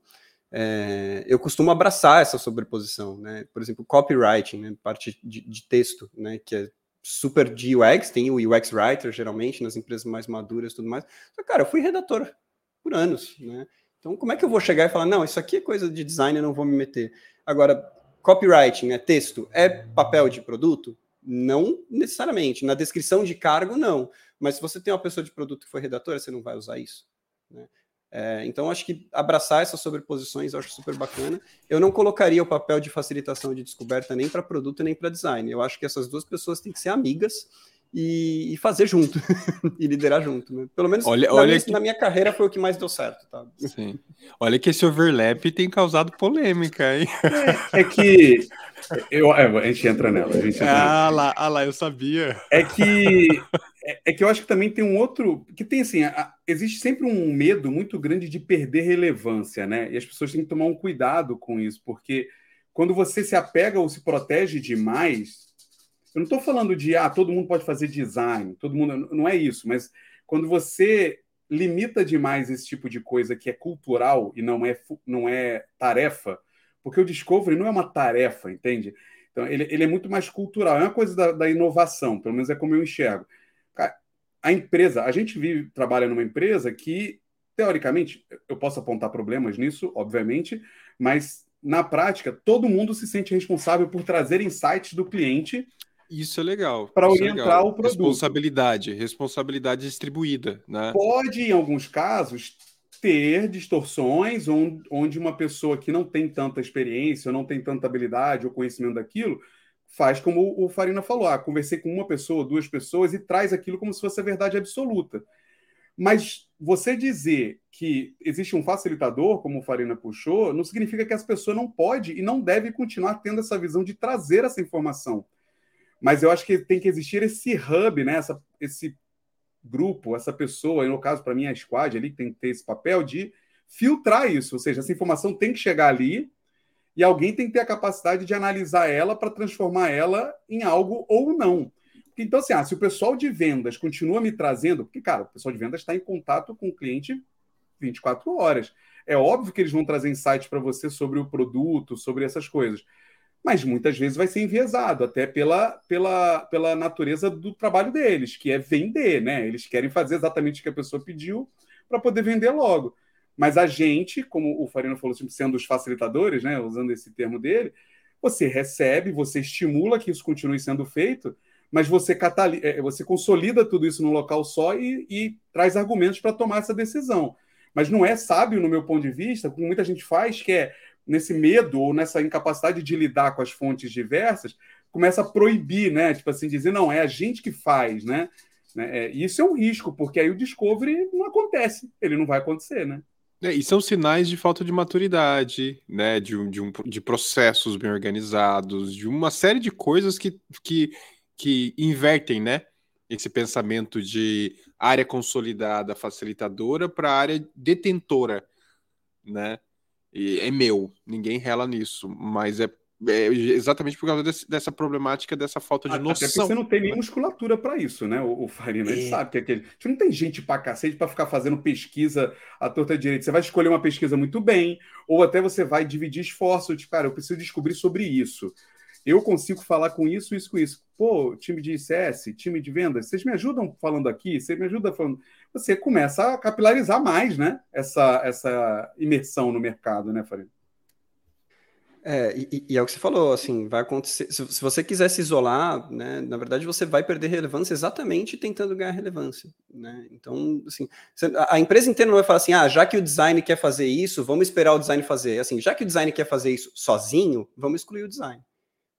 É, eu costumo abraçar essa sobreposição, né? Por exemplo, copywriting, né? parte de, de, texto, né? Que é super de UX, tem o UX writer geralmente nas empresas mais maduras e tudo mais. Cara, eu fui redator por anos, né? Então, como é que eu vou chegar e falar, não, isso aqui é coisa de design, eu não vou me meter. Agora, copywriting, é texto, é papel de produto? Não necessariamente. Na descrição de cargo, não. Mas se você tem uma pessoa de produto que foi redatora, você não vai usar isso. Né? É, então, acho que abraçar essas sobreposições eu acho super bacana. Eu não colocaria o papel de facilitação de descoberta nem para produto nem para design. Eu acho que essas duas pessoas têm que ser amigas e, e fazer junto e liderar junto. Né? Pelo menos olha, na, olha minha, que... na, minha, carreira foi o que mais deu certo. Tá? Sim. Olha que esse overlap tem causado polêmica, hein? É, é que eu, é, a gente entra nela. A gente entra ah, nela. lá, ah lá, eu sabia. É que é, é, que eu acho que também tem um outro. Que tem assim, a, existe sempre um medo muito grande de perder relevância, né? E as pessoas têm que tomar um cuidado com isso, porque quando você se apega ou se protege demais, eu não estou falando de ah, todo mundo pode fazer design, todo mundo. Não é isso, mas quando você limita demais esse tipo de coisa que é cultural e não é, não é tarefa, porque o Discovery não é uma tarefa, entende? Então, ele, ele é muito mais cultural, é uma coisa da, da inovação, pelo menos é como eu enxergo. A empresa, a gente vive, trabalha numa empresa que, teoricamente, eu posso apontar problemas nisso, obviamente, mas na prática, todo mundo se sente responsável por trazer insights do cliente isso é legal. Para é orientar é o produto. Responsabilidade, responsabilidade distribuída. Né? Pode, em alguns casos, ter distorções onde uma pessoa que não tem tanta experiência, ou não tem tanta habilidade ou conhecimento daquilo, faz como o Farina falou: ah, conversei com uma pessoa, duas pessoas e traz aquilo como se fosse a verdade absoluta. Mas você dizer que existe um facilitador, como o Farina puxou, não significa que essa pessoa não pode e não deve continuar tendo essa visão de trazer essa informação. Mas eu acho que tem que existir esse hub, né? Essa, esse grupo, essa pessoa, no caso, para mim, a squad ali, que tem que ter esse papel de filtrar isso. Ou seja, essa informação tem que chegar ali e alguém tem que ter a capacidade de analisar ela para transformar ela em algo ou não. Então, assim, ah, se o pessoal de vendas continua me trazendo, porque, cara, o pessoal de vendas está em contato com o cliente 24 horas. É óbvio que eles vão trazer insights para você sobre o produto, sobre essas coisas mas muitas vezes vai ser enviesado, até pela, pela, pela natureza do trabalho deles, que é vender, né? Eles querem fazer exatamente o que a pessoa pediu para poder vender logo. Mas a gente, como o Farina falou, sendo os facilitadores, né? Usando esse termo dele, você recebe, você estimula que isso continue sendo feito, mas você, é, você consolida tudo isso num local só e, e traz argumentos para tomar essa decisão. Mas não é sábio, no meu ponto de vista, como muita gente faz, que é nesse medo ou nessa incapacidade de lidar com as fontes diversas, começa a proibir, né? Tipo assim, dizer, não, é a gente que faz, né? né? É, isso é um risco, porque aí o discovery não acontece, ele não vai acontecer, né? É, e são sinais de falta de maturidade, né? De, de, um, de processos bem organizados, de uma série de coisas que, que, que invertem, né? Esse pensamento de área consolidada, facilitadora, para área detentora, né? E é meu, ninguém rela nisso, mas é, é exatamente por causa desse, dessa problemática, dessa falta de noção. Até porque você não tem nem musculatura para isso, né? O, o Farina, é. ele sabe que é aquele. Você não tem gente para cacete para ficar fazendo pesquisa à torta direita. Você vai escolher uma pesquisa muito bem, ou até você vai dividir esforço, tipo, cara, eu preciso descobrir sobre isso eu consigo falar com isso, isso, com isso. Pô, time de CS, time de vendas, vocês me ajudam falando aqui, você me ajuda falando. Você começa a capilarizar mais, né? Essa, essa imersão no mercado, né, Farid? É, e, e, é o que você falou, assim, vai acontecer. Se, se, você quiser se isolar, né, na verdade você vai perder relevância exatamente tentando ganhar relevância, né? Então, assim, a, a empresa inteira não vai falar assim, ah, já que o design quer fazer isso, vamos esperar o design fazer. Assim, já que o design quer fazer isso sozinho, vamos excluir o design.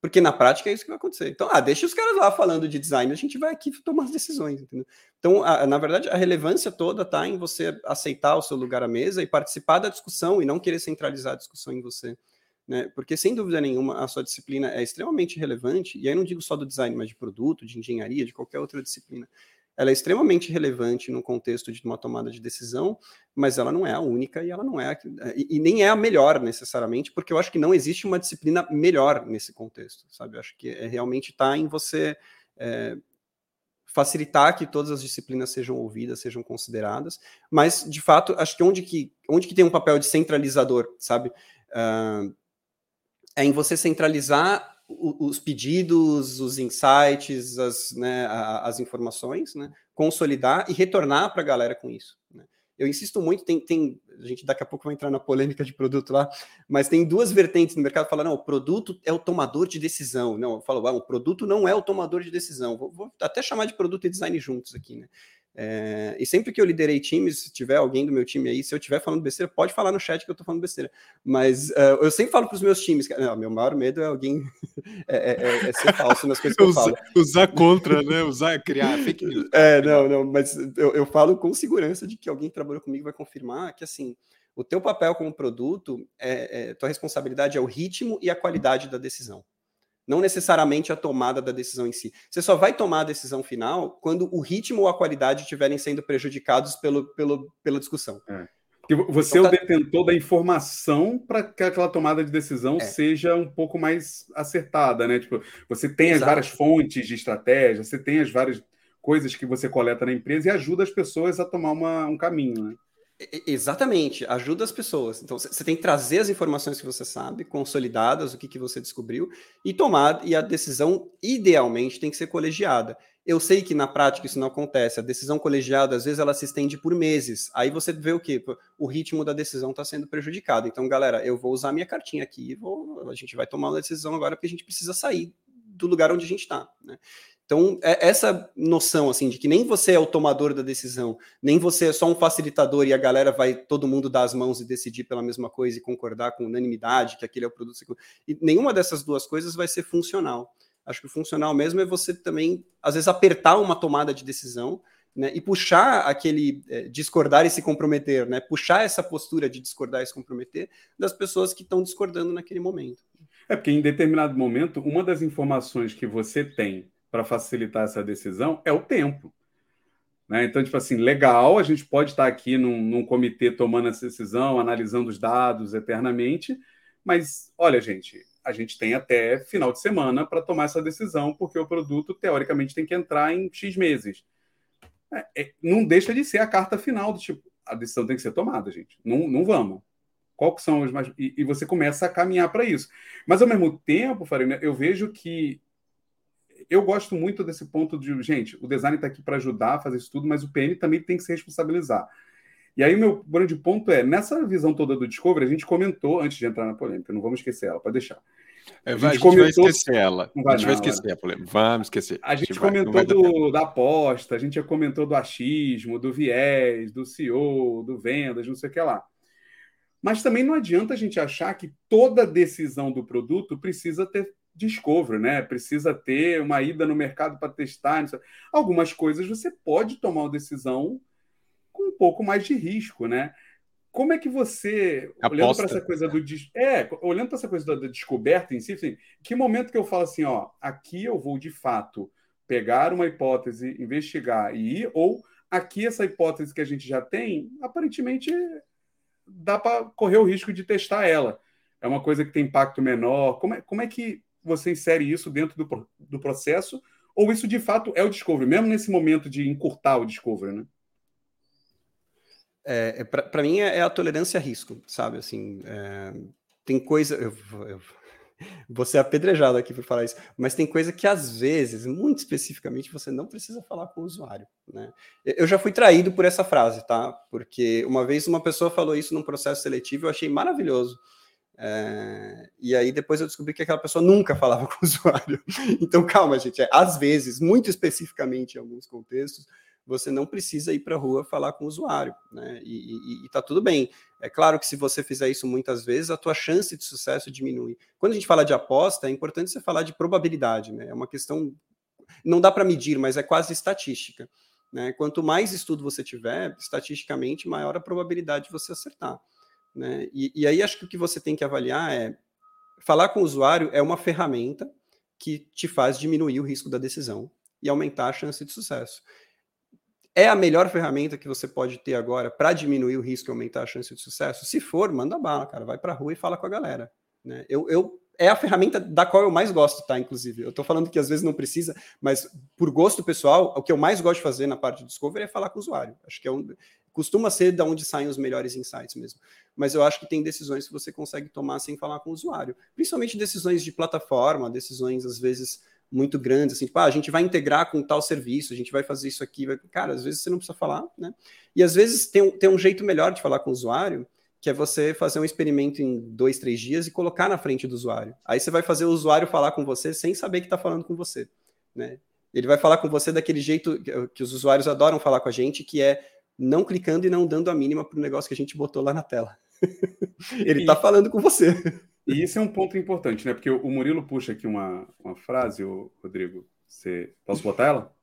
Porque na prática é isso que vai acontecer. Então, ah, deixa os caras lá falando de design, a gente vai aqui tomar as decisões, entendeu? Então, a, na verdade, a relevância toda está em você aceitar o seu lugar à mesa e participar da discussão e não querer centralizar a discussão em você. Né? Porque, sem dúvida nenhuma, a sua disciplina é extremamente relevante, e aí não digo só do design, mas de produto, de engenharia, de qualquer outra disciplina ela é extremamente relevante no contexto de uma tomada de decisão, mas ela não é a única e ela não é e, e, nem é a melhor necessariamente, porque eu acho que não existe uma disciplina melhor nesse contexto, sabe? Eu acho que é realmente está em você é, facilitar que todas as disciplinas sejam ouvidas, sejam consideradas, mas de fato acho que onde que onde que tem um papel de centralizador, sabe? Uh, é em você centralizar os pedidos, os insights, as, né, as informações, né, consolidar e retornar para a galera com isso. Né. Eu insisto muito, tem, tem, a gente daqui a pouco vai entrar na polêmica de produto lá, mas tem duas vertentes no mercado falando, o produto é o tomador de decisão. Não, eu falo, ah, o produto não é o tomador de decisão. Vou, vou até chamar de produto e design juntos aqui, né? É, e sempre que eu liderei times, se tiver alguém do meu time aí, se eu estiver falando besteira, pode falar no chat que eu estou falando besteira. Mas uh, eu sempre falo para os meus times, não, meu maior medo é alguém é, é, é, é, ser falso nas coisas que eu usar, falo. Usar contra, né? Usar, criar fake news. É, não, não, mas eu, eu falo com segurança de que alguém que trabalhou comigo vai confirmar que assim. O teu papel como produto, é, tua responsabilidade é o ritmo e a qualidade da decisão. Não necessariamente a tomada da decisão em si. Você só vai tomar a decisão final quando o ritmo ou a qualidade estiverem sendo prejudicados pelo, pelo, pela discussão. É. Você então, é o tá detentor da informação para que aquela tomada de decisão é. seja um pouco mais acertada, né? Tipo, você tem Exato. as várias fontes de estratégia, você tem as várias coisas que você coleta na empresa e ajuda as pessoas a tomar uma, um caminho, né? Exatamente, ajuda as pessoas. Então, você tem que trazer as informações que você sabe, consolidadas, o que, que você descobriu, e tomar, e a decisão, idealmente, tem que ser colegiada. Eu sei que na prática isso não acontece. A decisão colegiada, às vezes, ela se estende por meses. Aí você vê o quê? O ritmo da decisão está sendo prejudicado. Então, galera, eu vou usar minha cartinha aqui e vou, a gente vai tomar uma decisão agora porque a gente precisa sair do lugar onde a gente está. Né? Então, é essa noção, assim, de que nem você é o tomador da decisão, nem você é só um facilitador e a galera vai, todo mundo dar as mãos e decidir pela mesma coisa e concordar com unanimidade que aquele é o produto. E nenhuma dessas duas coisas vai ser funcional. Acho que o funcional mesmo é você também, às vezes, apertar uma tomada de decisão né, e puxar aquele é, discordar e se comprometer, né, puxar essa postura de discordar e se comprometer das pessoas que estão discordando naquele momento. É porque em determinado momento, uma das informações que você tem para facilitar essa decisão é o tempo. Né? Então, tipo assim, legal, a gente pode estar aqui num, num, comitê tomando essa decisão, analisando os dados eternamente, mas olha, gente, a gente tem até final de semana para tomar essa decisão, porque o produto, teoricamente, tem que entrar em X meses. É, é, não deixa de ser a carta final do tipo, a decisão tem que ser tomada, gente. Não, não vamos. Qual que são os mais. E, e você começa a caminhar para isso. Mas, ao mesmo tempo, Farina, eu vejo que eu gosto muito desse ponto de, gente, o design está aqui para ajudar a fazer isso tudo, mas o PM também tem que se responsabilizar. E aí, o meu grande ponto é, nessa visão toda do Discovery, a gente comentou, antes de entrar na polêmica, não vamos esquecer ela, pode deixar. É, a, gente, a gente comentou... vai esquecer ela. Vai, a gente não, vai esquecer a polêmica. Vamos esquecer. A gente, a gente comentou vai, do, da aposta, a gente já comentou do achismo, do viés, do CEO, do vendas, não sei o que lá. Mas também não adianta a gente achar que toda decisão do produto precisa ter discovery, né? Precisa ter uma ida no mercado para testar. Algumas coisas você pode tomar uma decisão com um pouco mais de risco, né? Como é que você, Aposta. olhando para essa coisa do é, olhando para essa coisa da, descoberta em si, assim, que momento que eu falo assim, ó, aqui eu vou de fato pegar uma hipótese, investigar e ir, ou aqui essa hipótese que a gente já tem, aparentemente dá para correr o risco de testar ela. É uma coisa que tem impacto menor. Como é, como é que você insere isso dentro do, do processo, ou isso de fato é o discovery, mesmo nesse momento de encurtar o discovery, né? É, é para mim é, é, a tolerância a risco, sabe? Assim, é, tem coisa. Eu, eu, vou ser apedrejado aqui por falar isso, mas tem coisa que às vezes, muito especificamente, você não precisa falar com o usuário. Né? Eu já fui traído por essa frase, tá? Porque uma vez uma pessoa falou isso num processo seletivo, eu achei maravilhoso. É, e aí depois eu descobri que aquela pessoa nunca falava com o usuário. Então, calma, gente. É, às vezes, muito especificamente em alguns contextos, você não precisa ir para a rua falar com o usuário, né? E, e, e tá tudo bem. É claro que se você fizer isso muitas vezes, a tua chance de sucesso diminui. Quando a gente fala de aposta, é importante você falar de probabilidade, né? É uma questão. Não dá para medir, mas é quase estatística. Né? Quanto mais estudo você tiver, estatisticamente, maior a probabilidade de você acertar. Né? E, e aí acho que o que você tem que avaliar é falar com o usuário é uma ferramenta que te faz diminuir o risco da decisão e aumentar a chance de sucesso. É a melhor ferramenta que você pode ter agora para diminuir o risco e aumentar a chance de sucesso? Se for, manda bala, cara. Vai para a rua e fala com a galera. Né? Eu, eu, é a ferramenta da qual eu mais gosto, tá? Inclusive. Eu estou falando que às vezes não precisa, mas por gosto pessoal, o que eu mais gosto de fazer na parte de discovery é falar com o usuário. Acho que é um, costuma ser da onde saem os melhores insights mesmo. Mas eu acho que tem decisões que você consegue tomar sem falar com o usuário. Principalmente decisões de plataforma, decisões às vezes muito grandes, assim, tipo, ah, a gente vai integrar com tal serviço, a gente vai fazer isso aqui. Vai... Cara, às vezes você não precisa falar, né? E às vezes tem, tem um jeito melhor de falar com o usuário, que é você fazer um experimento em dois, três dias e colocar na frente do usuário. Aí você vai fazer o usuário falar com você sem saber que está falando com você, né? Ele vai falar com você daquele jeito que os usuários adoram falar com a gente, que é não clicando e não dando a mínima para o negócio que a gente botou lá na tela. Ele está falando com você. E isso é um ponto importante, né? Porque o Murilo puxa aqui uma, uma frase, o Rodrigo. Você... Posso botar ela?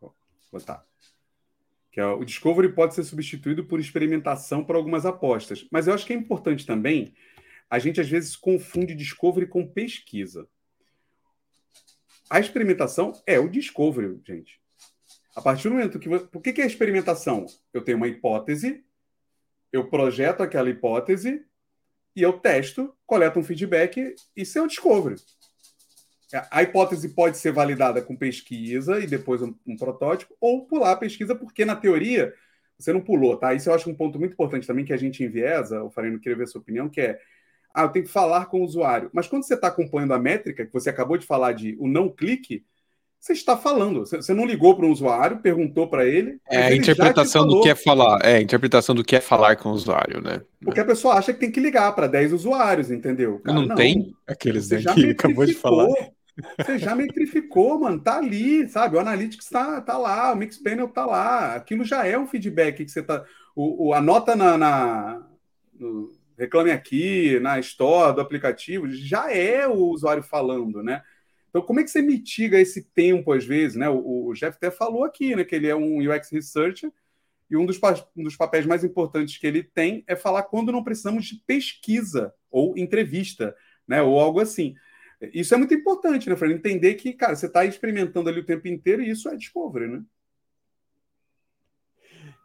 Vou botar. Que é, o Discovery pode ser substituído por experimentação para algumas apostas. Mas eu acho que é importante também. A gente às vezes confunde Discovery com pesquisa. a experimentação é o discovery, gente. A partir do momento que. Por que, que é experimentação? Eu tenho uma hipótese, eu projeto aquela hipótese e eu testo, coleto um feedback, isso é o discovery. A hipótese pode ser validada com pesquisa e depois um, um, protótipo, ou pular a pesquisa, porque na teoria você não pulou, tá? Isso eu acho um ponto muito importante também que a gente enviesa, o Farino queria ver sua opinião, que é ah, eu tenho que falar com o usuário. Mas quando você está acompanhando a métrica, que você acabou de falar de o não clique, você está falando. Você não ligou para um usuário, perguntou para ele. É a interpretação do que é falar. É a interpretação do que é falar com o usuário, né? Porque a pessoa acha que tem que ligar para 10 usuários, entendeu? Cara, não, não, tem aqueles que ele acabou de falar. Você já metrificou, mano. Tá ali, sabe? O Analytics tá, tá lá, o Mixpanel tá lá. Aquilo já é um feedback que você tá. O, o a nota na, na no, Reclame Aqui, na Store do aplicativo, já é o usuário falando, né? Então, como é que você mitiga esse tempo, às vezes, né? O, o Jeff até falou aqui, né, que ele é um UX Researcher, e um dos, um dos papéis mais importantes que ele tem é falar quando não precisamos de pesquisa ou entrevista, né? Ou algo assim. Isso é muito importante, né, Fran? Entender que, cara, você está experimentando ali o tempo inteiro e isso é discovery, né?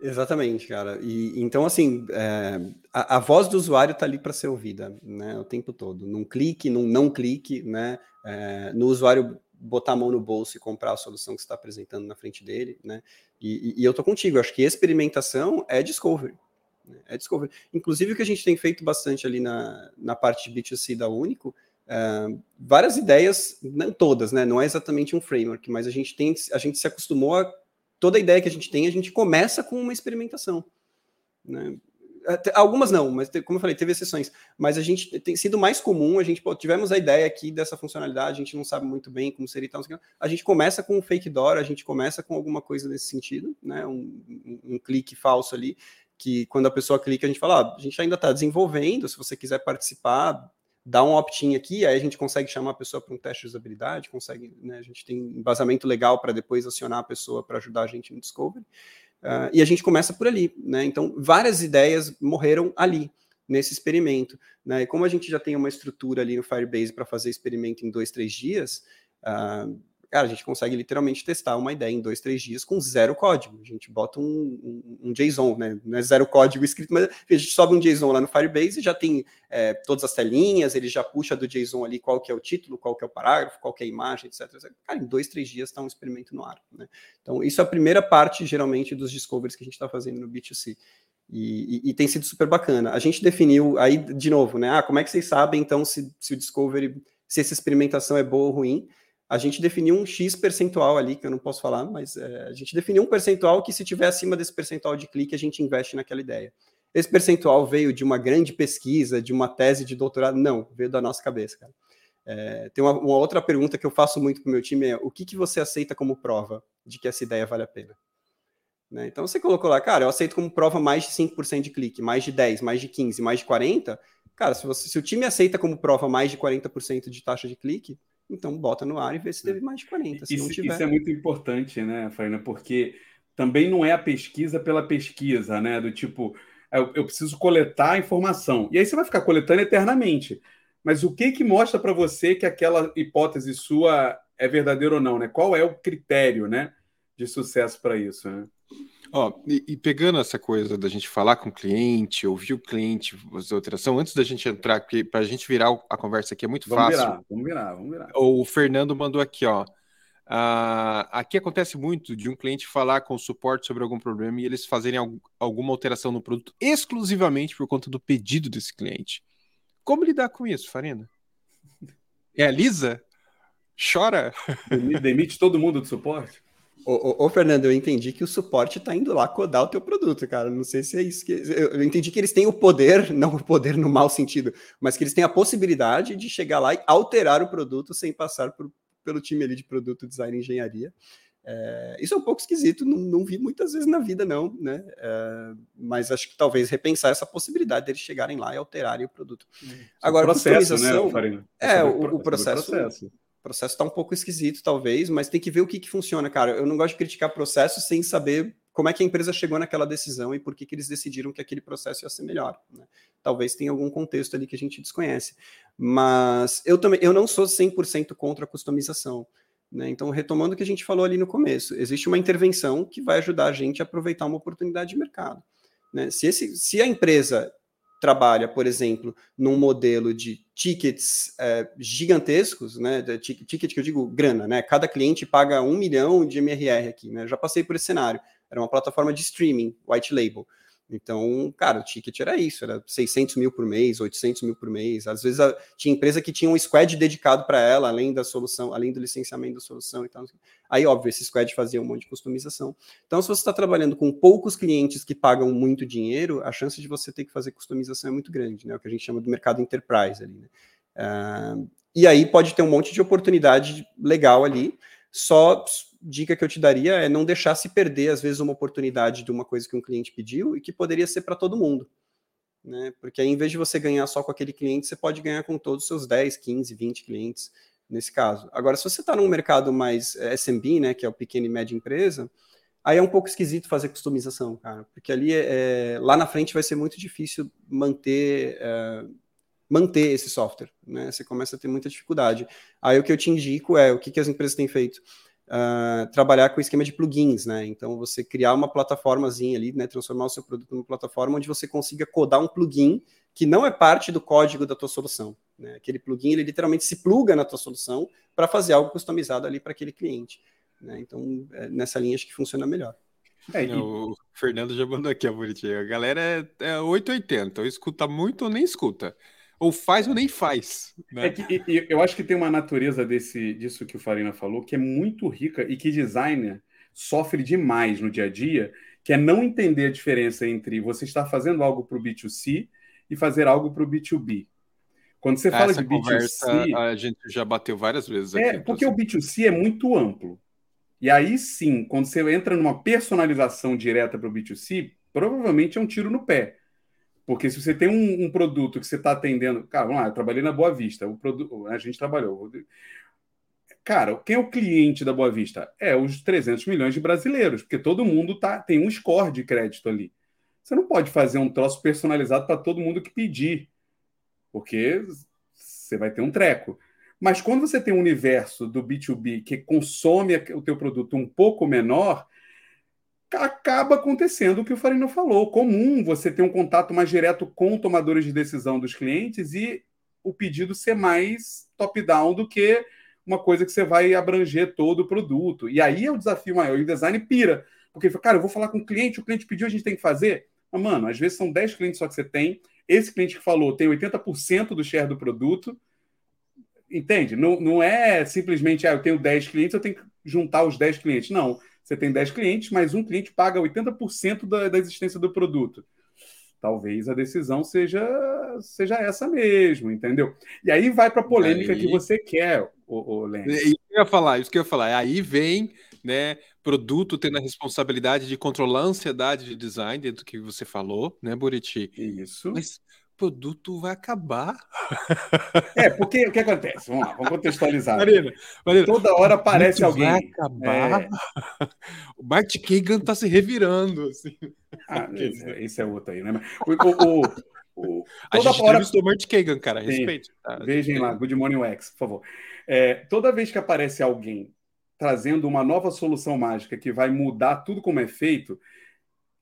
Exatamente, cara. E então, assim, é, a, a, voz do usuário está ali para ser ouvida, né, o tempo todo. Num clique, num não clique, né, é, no usuário botar a mão no bolso e comprar a solução que está apresentando na frente dele, né. E, e, e eu tô contigo. Acho que experimentação é discovery. Né, é discovery. Inclusive o que a gente tem feito bastante ali na, na parte de B2C da Único. É, várias ideias, não todas, né? Não é exatamente um framework, mas a gente tem, a gente se acostumou a toda ideia que a gente tem, a gente começa com uma experimentação. Né? Algumas não, mas como eu falei, teve exceções. Mas a gente tem sido mais comum, a gente pô, tivemos a ideia aqui dessa funcionalidade, a gente não sabe muito bem como seria e tal. A gente começa com um fake door, a gente começa com alguma coisa nesse sentido, né? Um, um, um clique falso ali, que quando a pessoa clica, a gente fala, ah, a gente ainda está desenvolvendo, se você quiser participar, dá um opt-in aqui, aí a gente consegue chamar a pessoa para um teste de usabilidade, consegue, né, a gente tem embasamento legal para depois acionar a pessoa para ajudar a gente no discovery. Uh, e a gente começa por ali, né? Então, várias ideias morreram ali, nesse experimento. Né? E como a gente já tem uma estrutura ali no Firebase para fazer experimento em dois, três dias, uh, cara, a gente consegue literalmente testar uma ideia em dois, três dias com zero código. A gente bota um, um, um JSON, né? Não é zero código escrito, mas a gente sobe um JSON lá no Firebase e já tem é, todas as telinhas, ele já puxa do JSON ali qual que é o título, qual que é o parágrafo, qual que é a imagem, etc. Cara, em dois, três dias está um experimento no ar. Né? Então, isso é a primeira parte, geralmente, dos discoveries que a gente está fazendo no B2C. E, e, e, tem sido super bacana. A gente definiu, aí, de novo, né? Ah, como é que vocês sabem, então, se, se o Discovery, se essa experimentação é boa ou ruim? A gente definiu um X percentual ali, que eu não posso falar, mas é, a gente definiu um percentual que, se tiver acima desse percentual de clique, a gente investe naquela ideia. Esse percentual veio de uma grande pesquisa, de uma tese de doutorado? Não, veio da nossa cabeça, cara. É, tem uma, uma, outra pergunta que eu faço muito para o meu time: é o que, que você aceita como prova de que essa ideia vale a pena? Né? Então você colocou lá, cara, eu aceito como prova mais de 5% de clique, mais de 10, mais de 15, mais de 40. Cara, se, você, se o time aceita como prova mais de 40% de taxa de clique, então bota no ar e vê se teve mais de 40. Se isso, tiver... isso é muito importante, né, Farina? Porque também não é a pesquisa pela pesquisa, né? Do tipo, é, eu, eu preciso coletar a informação. E aí você vai ficar coletando eternamente. Mas o que que mostra para você que aquela hipótese sua é verdadeira ou não, né? Qual é o critério, né, de sucesso para isso, né? Ó, e, e, pegando essa coisa da gente falar com o cliente, ouvir o cliente, fazer alteração, antes da gente entrar, porque para a gente virar a conversa aqui é muito vamos fácil. Virar, vamos virar, vamos virar. O Fernando mandou aqui, ó. Uh, aqui acontece muito de um cliente falar com o suporte sobre algum problema e eles fazerem alguma alteração no produto exclusivamente por conta do pedido desse cliente. Como lidar com isso, Farina? É a Lisa? Chora? Demite todo mundo do suporte? Ô, ô, ô, Fernando, eu entendi que o suporte está indo lá codar o teu produto, cara. Não sei se é isso que. Eu entendi que eles têm o poder, não o poder no mau sentido, mas que eles têm a possibilidade de chegar lá e alterar o produto sem passar por, pelo time ali de produto, design e engenharia. É, isso é um pouco esquisito, não, não, vi muitas vezes na vida, não, né? É, mas acho que talvez repensar essa possibilidade deles chegarem lá e alterarem o produto. Agora, o processo, né, Farina? É, o, o processo. processo o processo está um pouco esquisito, talvez, mas tem que ver o que, que funciona, cara. Eu não gosto de criticar processo sem saber como é que a empresa chegou naquela decisão e por que, que eles decidiram que aquele processo ia ser melhor. Né? Talvez tenha algum contexto ali que a gente desconhece. Mas eu também eu não sou 100% contra a customização. Né? Então, retomando o que a gente falou ali no começo, existe uma intervenção que vai ajudar a gente a aproveitar uma oportunidade de mercado. Né? Se, esse, se a empresa trabalha, por exemplo, num modelo de tickets é, gigantescos, né? Ticket que eu digo grana, né? Cada cliente paga um milhão de MRR aqui, né? Já passei por esse cenário. Era uma plataforma de streaming, white label. Então, cara, o ticket era isso, era 600 mil por mês, 800 mil por mês. Às vezes a, tinha empresa que tinha um squad dedicado para ela, além da solução, além do licenciamento da solução e tal. Aí, óbvio, esse squad fazia um monte de customização. Então, se você está trabalhando com poucos clientes que pagam muito dinheiro, a chance de você ter que fazer customização é muito grande, né? O que a gente chama do mercado enterprise ali, né? Uh, e aí pode ter um monte de oportunidade legal ali. Só dica que eu te daria é não deixar se perder, às vezes, uma oportunidade de uma coisa que um cliente pediu e que poderia ser para todo mundo. Né? Porque aí, em vez de você ganhar só com aquele cliente, você pode ganhar com todos os seus 10, 15, 20 clientes nesse caso. Agora, se você está num mercado mais eh, SMB, né, que é o pequeno e média empresa, aí é um pouco esquisito fazer customização, cara, porque ali é, lá na frente vai ser muito difícil manter é, manter esse software, né? Você começa a ter muita dificuldade. Aí o que eu te indico é o que, que as empresas têm feito uh, trabalhar com o esquema de plugins, né? Então você criar uma plataformazinha ali, né? Transformar o seu produto numa plataforma onde você consiga codar um plugin que não é parte do código da tua solução. Né? Aquele plugin ele literalmente se pluga na tua solução para fazer algo customizado ali para aquele cliente. Né? Então é, nessa linha acho que funciona melhor. É, e... O Fernando já mandou aqui a bonitinha. A galera é, é 880, ou escuta muito ou nem escuta ou faz ou nem faz. Né? É que, eu acho que tem uma natureza desse, disso que o Farina falou que é muito rica e que designer sofre demais no dia a dia, que é não entender a diferença entre você estar fazendo algo para o B2C e fazer algo para o B2B. Quando você fala Essa de B2C. A gente já bateu várias vezes aqui. É, porque o B2C é muito amplo. E aí sim, quando você entra numa personalização direta para o B2C, provavelmente é um tiro no pé. Porque se você tem um, um produto que você está atendendo. Cara, vamos lá, eu trabalhei na Boa Vista, o produto, a gente trabalhou. Cara, quem é o cliente da Boa Vista? É os 300 milhões de brasileiros, porque todo mundo tá, tem um score de crédito ali. Você não pode fazer um troço personalizado para todo mundo que pedir, porque você vai ter um treco. Mas quando você tem um universo do B2B que consome o teu produto um pouco menor, acaba acontecendo o que o Farina falou. Comum você ter um contato mais direto com tomadores de decisão dos clientes e o pedido ser mais top-down do que uma coisa que você vai abranger todo o produto. E aí é o desafio maior. E o design pira. Porque, cara, eu vou falar com o cliente, o cliente pediu, a gente tem que fazer. Mas, mano, às vezes são 10 clientes só que você tem. Esse cliente que falou tem 80% do share do produto. Entende? Não, não é simplesmente, ah, eu tenho 10 clientes, eu tenho que juntar os 10 clientes. Não você tem 10 clientes, mas um cliente paga 80% da, da existência do produto. Talvez a decisão seja, seja essa mesmo, entendeu? E aí vai para a polêmica aí... que você quer, o, o Lênin. Isso que eu ia falar, isso que eu ia falar. Aí vem né, produto tendo a responsabilidade de controlar a ansiedade de design, dentro do que você falou, né, Buriti? Isso. Mas produto vai acabar. É, porque o que acontece? Vamos lá, vamos contextualizar. Marina, Marina, Toda hora aparece alguém. Vai acabar. É... O Bart Kagan tá se revirando. Assim. Ah, esse é outro aí, né? O, o, o, a gente hora... o Bart Kagan, cara. Respeito. Tá? Vejam lá, Good Morning X, por favor. É, toda vez que aparece alguém trazendo uma nova solução mágica que vai mudar tudo como é feito,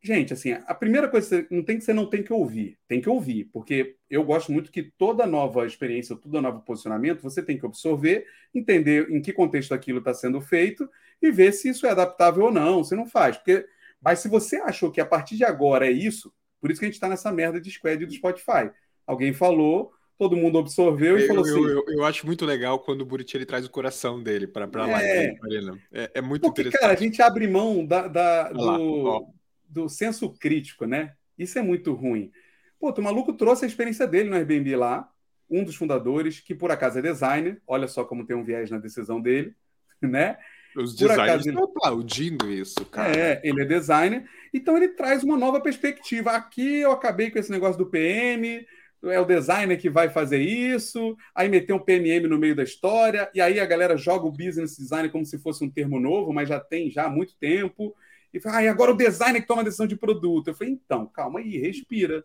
Gente, assim, a primeira coisa não tem que você não tem que ouvir, tem que ouvir, porque eu gosto muito que toda nova experiência, todo novo posicionamento, você tem que absorver, entender em que contexto aquilo está sendo feito e ver se isso é adaptável ou não. Você não faz, porque mas se você achou que a partir de agora é isso, por isso que a gente está nessa merda de squad do Spotify. Alguém falou, todo mundo absorveu e eu, falou assim. Eu, eu, eu, acho muito legal quando o Buriti ele traz o coração dele para a é, live. É, é muito porque, interessante. Cara, a gente abre mão da, da do, do senso crítico, né? Isso é muito ruim. Pô, o maluco trouxe a experiência dele no Airbnb lá, um dos fundadores, que por acaso é designer, olha só como tem um viés na decisão dele, né? Os por designers acaso, estão aplaudindo isso, cara. É, ele é designer, então ele traz uma nova perspectiva. Aqui eu acabei com esse negócio do PM, é o designer que vai fazer isso, aí meteu um PMM no meio da história, e aí a galera joga o business design como se fosse um termo novo, mas já tem já há muito tempo e fala, ah, agora o designer que toma a decisão de produto. Eu falei, então, calma aí, respira.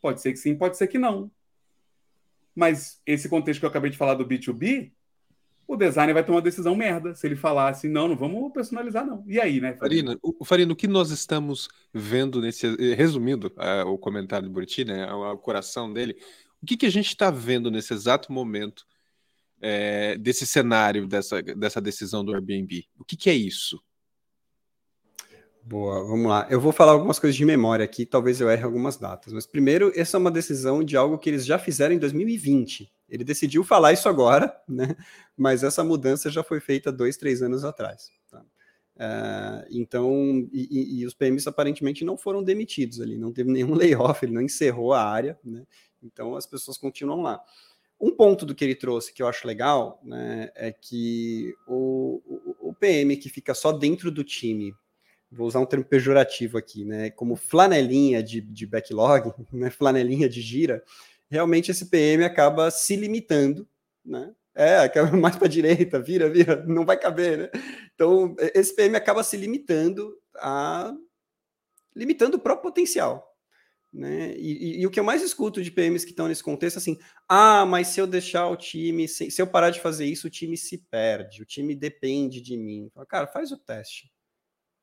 Pode ser que sim, pode ser que não. Mas esse contexto que eu acabei de falar do B2B, o designer vai tomar uma decisão merda. Se ele falar assim, não, não vamos personalizar, não. E aí, né? Farina, o, Farina, o que nós estamos vendo nesse. Resumindo uh, o comentário do Burti, né? O, o, coração dele. O que, que a gente está vendo nesse exato momento é, desse cenário, dessa, dessa decisão do Airbnb? O que, que é isso? Boa, vamos lá. Eu vou falar algumas coisas de memória aqui, talvez eu erre algumas datas. Mas primeiro, essa é uma decisão de algo que eles já fizeram em 2020. Ele decidiu falar isso agora, né? Mas essa mudança já foi feita dois, três anos atrás. Tá? Uh, então, e, e, os PMs aparentemente não foram demitidos ali, não teve nenhum layoff, ele não encerrou a área, né? Então as pessoas continuam lá. Um ponto do que ele trouxe que eu acho legal, né, é que o, o, o PM que fica só dentro do time vou usar um termo pejorativo aqui, né, como flanelinha de, de backlog, né, flanelinha de gira, realmente esse PM acaba se limitando, né? É, acaba mais para a direita, vira, vira, não vai caber, né? Então, esse PM acaba se limitando a limitando o próprio potencial. Né? E, e, e, o que eu mais escuto de PMs que estão nesse contexto assim: ah, mas se eu deixar o time, se, se, eu parar de fazer isso, o time se perde, o time depende de mim. Cara, faz o teste.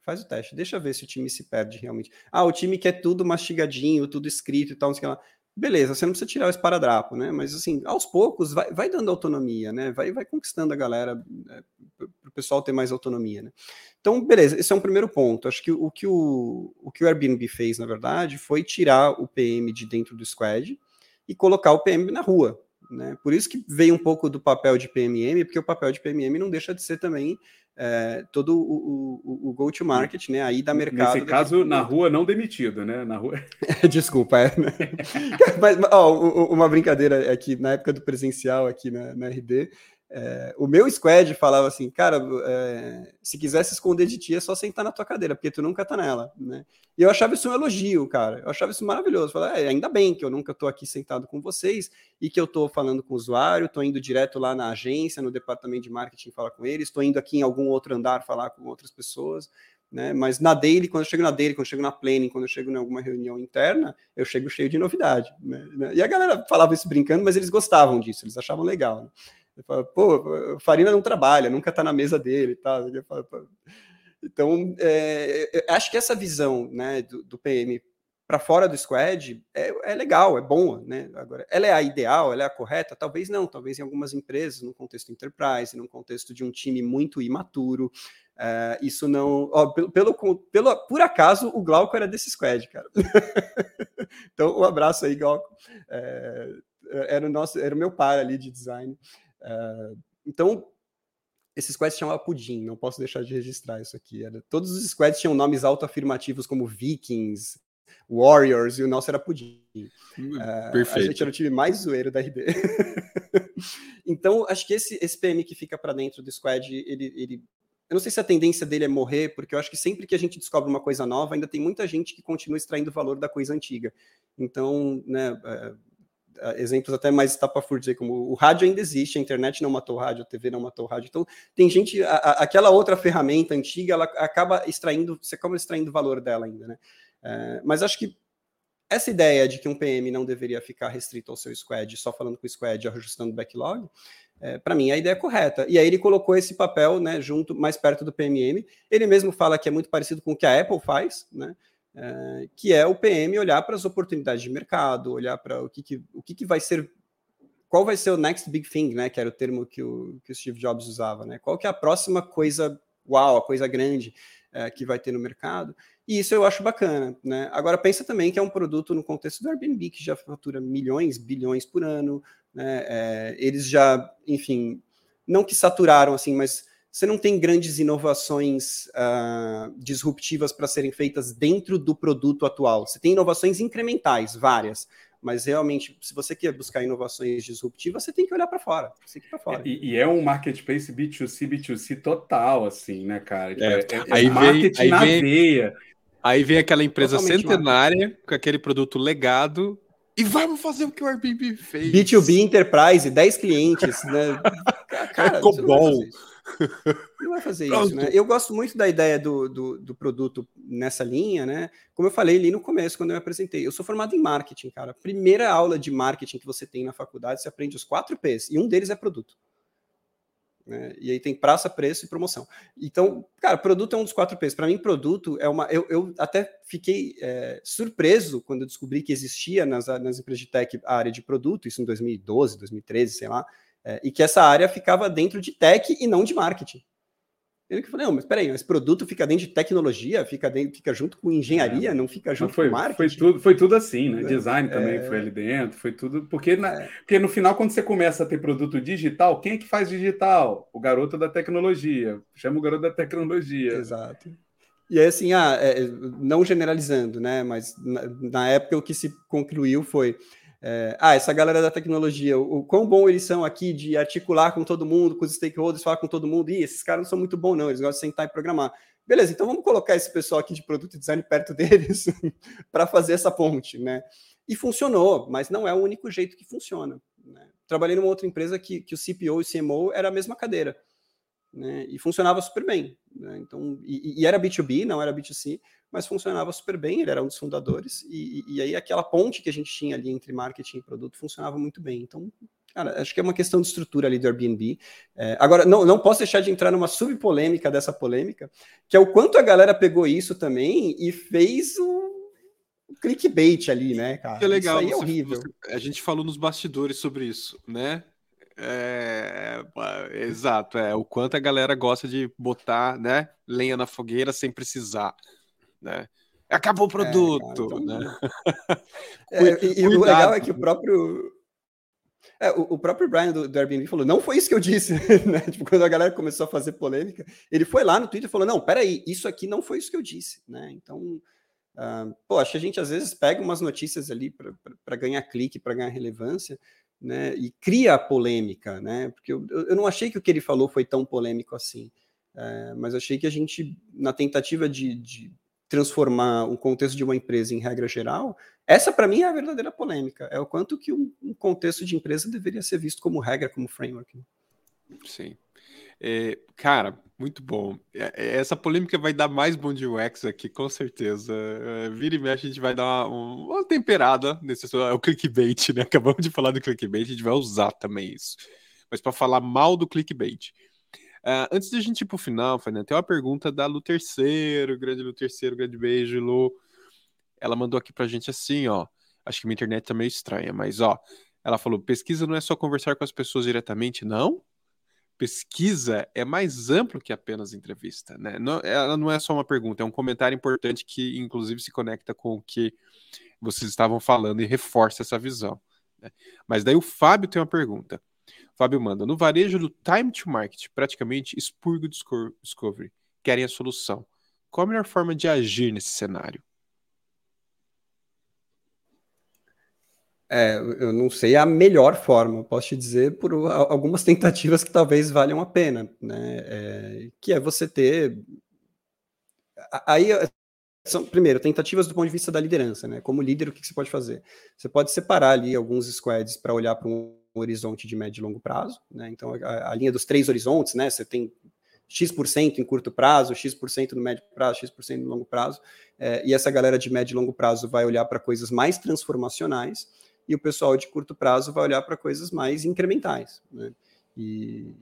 Faz o teste, deixa ver se o time se perde realmente. Ah, o time quer tudo mastigadinho, tudo escrito e tal, não sei que lá beleza, você não precisa tirar o esparadrapo, né? Mas assim, aos poucos vai, vai dando autonomia, né? Vai, vai conquistando a galera né? para o pessoal ter mais autonomia, né? Então, beleza, esse é um primeiro ponto. Acho que o que o, o que o Airbnb fez, na verdade, foi tirar o PM de dentro do squad e colocar o PM na rua. Né? Por isso que veio um pouco do papel de PMM, porque o papel de PMM não deixa de ser também é, todo o, o, o go-to-market, né? Aí da mercado. Nesse caso, na rua, não demitido, né? Na rua. Desculpa, é. Né? Mas, ó, uma brincadeira é que na época do presencial aqui na, na RD, é, o meu squad falava assim, cara, é, se quiser se esconder de ti, é só sentar na tua cadeira, porque tu nunca tá nela, né? E eu achava isso um elogio, cara. Eu achava isso maravilhoso. Falei, é, ainda bem que eu nunca tô aqui sentado com vocês e que eu tô falando com o usuário, tô indo direto lá na agência, no departamento de marketing falar com eles, tô indo aqui em algum outro andar falar com outras pessoas, né? Mas na daily, quando eu chego na daily, quando eu chego na planning, quando eu chego em alguma reunião interna, eu chego cheio de novidade. Né? E a galera falava isso brincando, mas eles gostavam disso, eles achavam legal. Né? Ele fala, pô, Farina não trabalha, nunca está na mesa dele tal. Então, é, acho que essa visão né, do, do PM para fora do squad é, é, legal, é boa, né? Agora, ela é a ideal, ela é a correta? Talvez não, talvez em algumas empresas, no contexto enterprise, no contexto de um time muito imaturo, é, isso não. Ó, pelo, pelo, pelo, por acaso, o Glauco era desse squad, cara. então, um abraço aí, Glauco. É, era o nosso, era o meu par ali de design. Uh, então, esse squad se chamava Pudim, não posso deixar de registrar isso aqui. Era, todos os squads tinham nomes autoafirmativos como Vikings, Warriors, e o nosso era Pudim. Uh, Perfeito. A gente era o time mais zoeiro da RD. então, acho que esse, esse PM que fica para dentro do squad, ele, ele eu não sei se a tendência dele é morrer, porque eu acho que sempre que a gente descobre uma coisa nova, ainda tem muita gente que continua extraindo valor da coisa antiga. Então, né, é, exemplos até mais estapafúrdios como o rádio ainda existe, a internet não matou o rádio, a TV não matou o rádio. Então, tem gente, a, a, aquela outra ferramenta antiga, ela acaba extraindo, você acaba extraindo valor dela ainda, né? É, mas acho que essa ideia de que um PM não deveria ficar restrito ao seu squad, só falando com o squad, ajustando o backlog, é, para mim a ideia é correta. E aí ele colocou esse papel, né, junto, mais perto do PMM. Ele mesmo fala que é muito parecido com o que a Apple faz, né? É, que é o PM olhar para as oportunidades de mercado, olhar para o que, que o que, que, vai ser, qual vai ser o next big thing, né? Que era o termo que o, que o Steve Jobs usava, né? Qual que é a próxima coisa, uau, a coisa grande é, que vai ter no mercado? E isso eu acho bacana, né? Agora pensa também que é um produto no contexto do Airbnb que já fatura milhões, bilhões por ano, né? É, eles já, enfim, não que saturaram assim, mas você não tem grandes inovações uh, disruptivas para serem feitas dentro do produto atual. Você tem inovações incrementais, várias, mas realmente, se você quer buscar inovações disruptivas, você tem que olhar para fora. Você tem que fora. E, e, é um marketplace B2C, B2C total, assim, né, cara? Tipo, é, é, é aí marketing vem, na vem, veia. Aí vem aquela empresa Totalmente centenária marketing. com aquele produto legado e vamos fazer o que o Airbnb fez. B2B Enterprise, 10 clientes, né? Cara, Ficou bom. Não vai fazer isso, né? Eu gosto muito da ideia do, do, do, produto nessa linha, né? Como eu falei ali no começo, quando eu me apresentei. Eu sou formado em marketing, cara. Primeira aula de marketing que você tem na faculdade, você aprende os quatro P's, e um deles é produto. Né? E aí tem praça, preço e promoção. Então, cara, produto é um dos quatro P's. Para mim, produto é uma. Eu, eu até fiquei é, surpreso quando eu descobri que existia nas, nas empresas de tech a área de produto, isso em 2012, 2013, sei lá, é, e que essa área ficava dentro de tech e não de marketing. Ele que falou, não, mas peraí, esse produto fica dentro de tecnologia, fica, dentro, fica junto com engenharia, é. não fica junto foi, com marketing. Foi tudo, foi tudo assim, né? É. Design também é. foi ali dentro, foi tudo. Porque, na, é. porque no final, quando você começa a ter produto digital, quem é que faz digital? O garoto da tecnologia. Chama o garoto da tecnologia. Exato. E aí, assim, ah, é, não generalizando, né? Mas na, na época o que se concluiu foi é, ah, essa galera da tecnologia, o, o, quão bom eles são aqui de articular com todo mundo, com os stakeholders, falar com todo mundo. Ih, esses caras não são muito bons, não, eles gostam de sentar e programar. Beleza, então vamos colocar esse pessoal aqui de produto e design perto deles para fazer essa ponte, né? E funcionou, mas não é o único jeito que funciona. Né? Trabalhei numa outra empresa que, que o CPO e o CMO era a mesma cadeira. Né? E funcionava super bem. Né? Então, e, e, era B2B, não era B2C, mas funcionava super bem, ele era um dos fundadores, e, e, aí aquela ponte que a gente tinha ali entre marketing e produto funcionava muito bem. Então, cara, acho que é uma questão de estrutura ali do Airbnb. É, agora, não, não posso deixar de entrar numa subpolêmica dessa polêmica, que é o quanto a galera pegou isso também e fez o clickbait ali, né, cara? Que legal. Isso aí é horrível. Você, a gente falou nos bastidores sobre isso, né? É, é, exato, é o quanto a galera gosta de botar, né, lenha na fogueira sem precisar né? Acabou o é, produto, é, né? É, e, e o legal é que o próprio é, o, o, próprio Brian do, do, Airbnb falou, não foi isso que eu disse, né? Tipo, quando a galera começou a fazer polêmica, ele foi lá no Twitter e falou, não, peraí, isso aqui não foi isso que eu disse, né? Então, uh, pô, acho que a gente às vezes pega umas notícias ali para ganhar clique, para ganhar relevância, né? E cria a polêmica, né? Porque eu, eu não achei que o que ele falou foi tão polêmico assim, é, mas achei que a gente, na tentativa de, de transformar o contexto de uma empresa em regra geral, essa para mim é a verdadeira polêmica. É o quanto que um, contexto de empresa deveria ser visto como regra, como framework. Sim. É, cara, muito bom. É, é, essa polêmica vai dar mais bom de UX aqui, com certeza. É, vira e mexe, a gente vai dar uma, uma temperada nesse é o clickbait, né? Acabamos de falar do clickbait, a gente vai usar também isso. Mas para falar mal do clickbait. Uh, antes de a gente ir pro final, Fernando, tem uma pergunta da Lu Terceiro, grande Lu Terceiro, grande beijo, Lu. Ela mandou aqui pra gente assim, ó. Acho que minha internet tá meio estranha, mas ó. Ela falou: pesquisa não é só conversar com as pessoas diretamente, não? Pesquisa é mais amplo que apenas entrevista, né? Não, ela não é só uma pergunta, é um comentário importante que, inclusive, se conecta com o que vocês estavam falando e reforça essa visão. Né? Mas daí o Fábio tem uma pergunta. Fábio manda, no varejo do time to market, praticamente expurgo discovery, querem a solução. Qual a melhor forma de agir nesse cenário? É, eu não sei a melhor forma, posso te dizer por algumas tentativas que talvez valham a pena, né? É, que é você ter. Aí, são, primeiro, tentativas do ponto de vista da liderança, né? Como líder, o que, que você pode fazer? Você pode separar ali alguns squads para olhar para um horizonte de médio e longo prazo, né? Então a, a linha dos três horizontes, né? Você tem X% em curto prazo, X% no médio prazo, X% no longo prazo, é, e essa galera de médio e longo prazo vai olhar para coisas mais transformacionais, e o pessoal de curto prazo vai olhar para coisas mais incrementais. Né? E,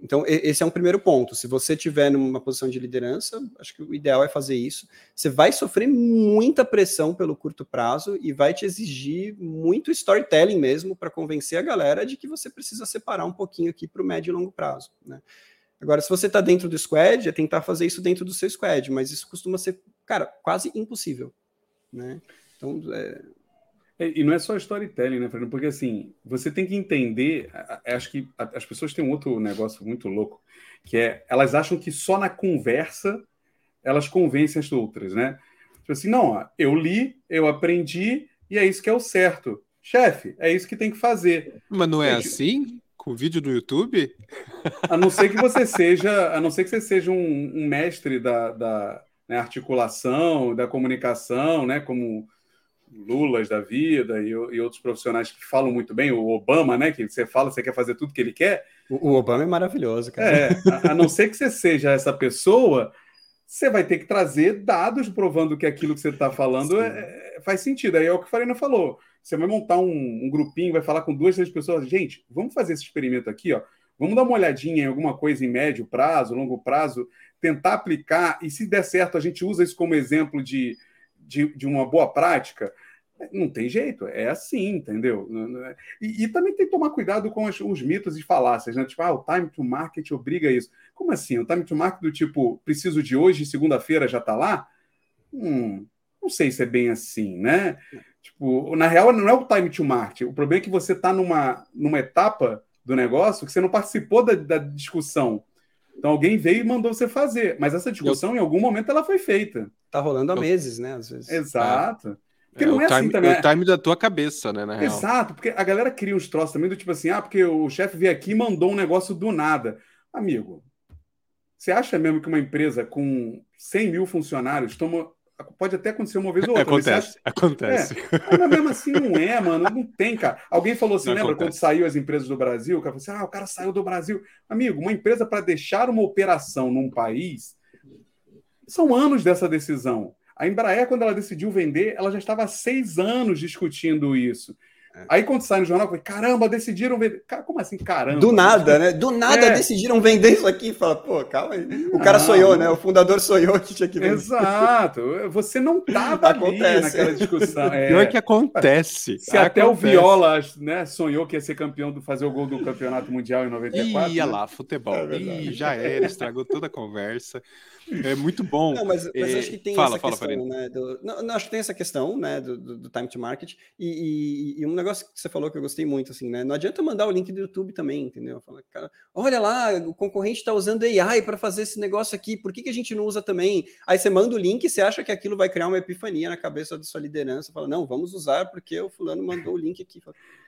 então, esse é um primeiro ponto. Se você tiver numa posição de liderança, acho que o ideal é fazer isso. Você vai sofrer muita pressão pelo curto prazo e vai te exigir muito storytelling mesmo para convencer a galera de que você precisa separar um pouquinho aqui para o médio e longo prazo. Né? Agora, se você está dentro do squad, é tentar fazer isso dentro do seu squad, mas isso costuma ser, cara, quase impossível. Né? Então, é, e não é só storytelling, né, Fernando? Porque assim, você tem que entender. Acho que as pessoas têm um outro negócio muito louco, que é elas acham que só na conversa elas convencem as outras, né? Tipo assim, não, ó, eu li, eu aprendi e é isso que é o certo. Chefe, é isso que tem que fazer. Mas não é assim? Com vídeo do YouTube? A não ser que você seja, a não ser que você seja um, um mestre da, da né, articulação, da comunicação, né? Como Lulas da vida e, e, outros profissionais que falam muito bem, o Obama, né? Que você fala, você quer fazer tudo que ele quer. O, o Obama é maravilhoso, cara. É, a, a, não ser que você seja essa pessoa, você vai ter que trazer dados provando que aquilo que você está falando é, é, faz sentido. Aí é o que o Farina falou. Você vai montar um, um, grupinho, vai falar com duas, três pessoas. Gente, vamos fazer esse experimento aqui, ó. Vamos dar uma olhadinha em alguma coisa em médio prazo, longo prazo, tentar aplicar, e se der certo, a gente usa isso como exemplo de, de, de uma boa prática. Não tem jeito, é assim, entendeu? E, e também tem que tomar cuidado com os, os, mitos e falácias, né? Tipo, ah, o time to market obriga isso. Como assim? O time to market do tipo, preciso de hoje, segunda-feira já está lá? Hum, não sei se é bem assim, né? Tipo, na real, não é o time to market. O problema é que você está numa, numa etapa do negócio que você não participou da, da discussão. Então alguém veio e mandou você fazer. Mas essa discussão, eu... em algum momento, ela foi feita. Tá rolando há meses, né? Às vezes. Exato. Porque é, não é assim time, assim também. É o time da tua cabeça, né? Na real. Exato, porque a galera cria uns troços também do tipo assim, ah, porque o chefe veio aqui e mandou um negócio do nada. Amigo, você acha mesmo que uma empresa com 100 mil funcionários toma Pode até acontecer uma vez ou outra. Acontece, acha... acontece. É. Mas mesmo assim não é, mano. Não tem, cara. Alguém falou assim, não lembra acontece. quando saiu as empresas do Brasil? O cara falou assim, ah, o cara saiu do Brasil. Amigo, uma empresa para deixar uma operação num país, são anos dessa decisão. A Embraer, quando ela decidiu vender, ela já estava há seis anos discutindo isso. É. Aí quando sai no jornal, eu falei, caramba, decidiram vender. Cara, como assim, caramba? Do nada, né? Do nada é. decidiram vender isso aqui. Fala, pô, calma aí. O cara sonhou, né? O fundador sonhou que tinha que vender. Exato. Você não estava ali naquela discussão. É. Pior que acontece. Se acontece. até o Viola né, sonhou que ia ser campeão, do, fazer o gol do Campeonato Mundial em 94. Ia né? lá, futebol. É Ih, já era, estragou toda a conversa. É muito bom. Não, mas, mas é... acho que tem fala, essa fala, questão, né? Do, não, não, acho que tem essa questão, né, do, do, time to market. E, e, e, um negócio que você falou que eu gostei muito, assim, né? Não adianta mandar o link do YouTube também, entendeu? Fala, cara, olha lá, o concorrente está usando AI para fazer esse negócio aqui, por que, que a gente não usa também? Aí você manda o link e você acha que aquilo vai criar uma epifania na cabeça da sua liderança. Fala, não, vamos usar porque o fulano mandou o link aqui.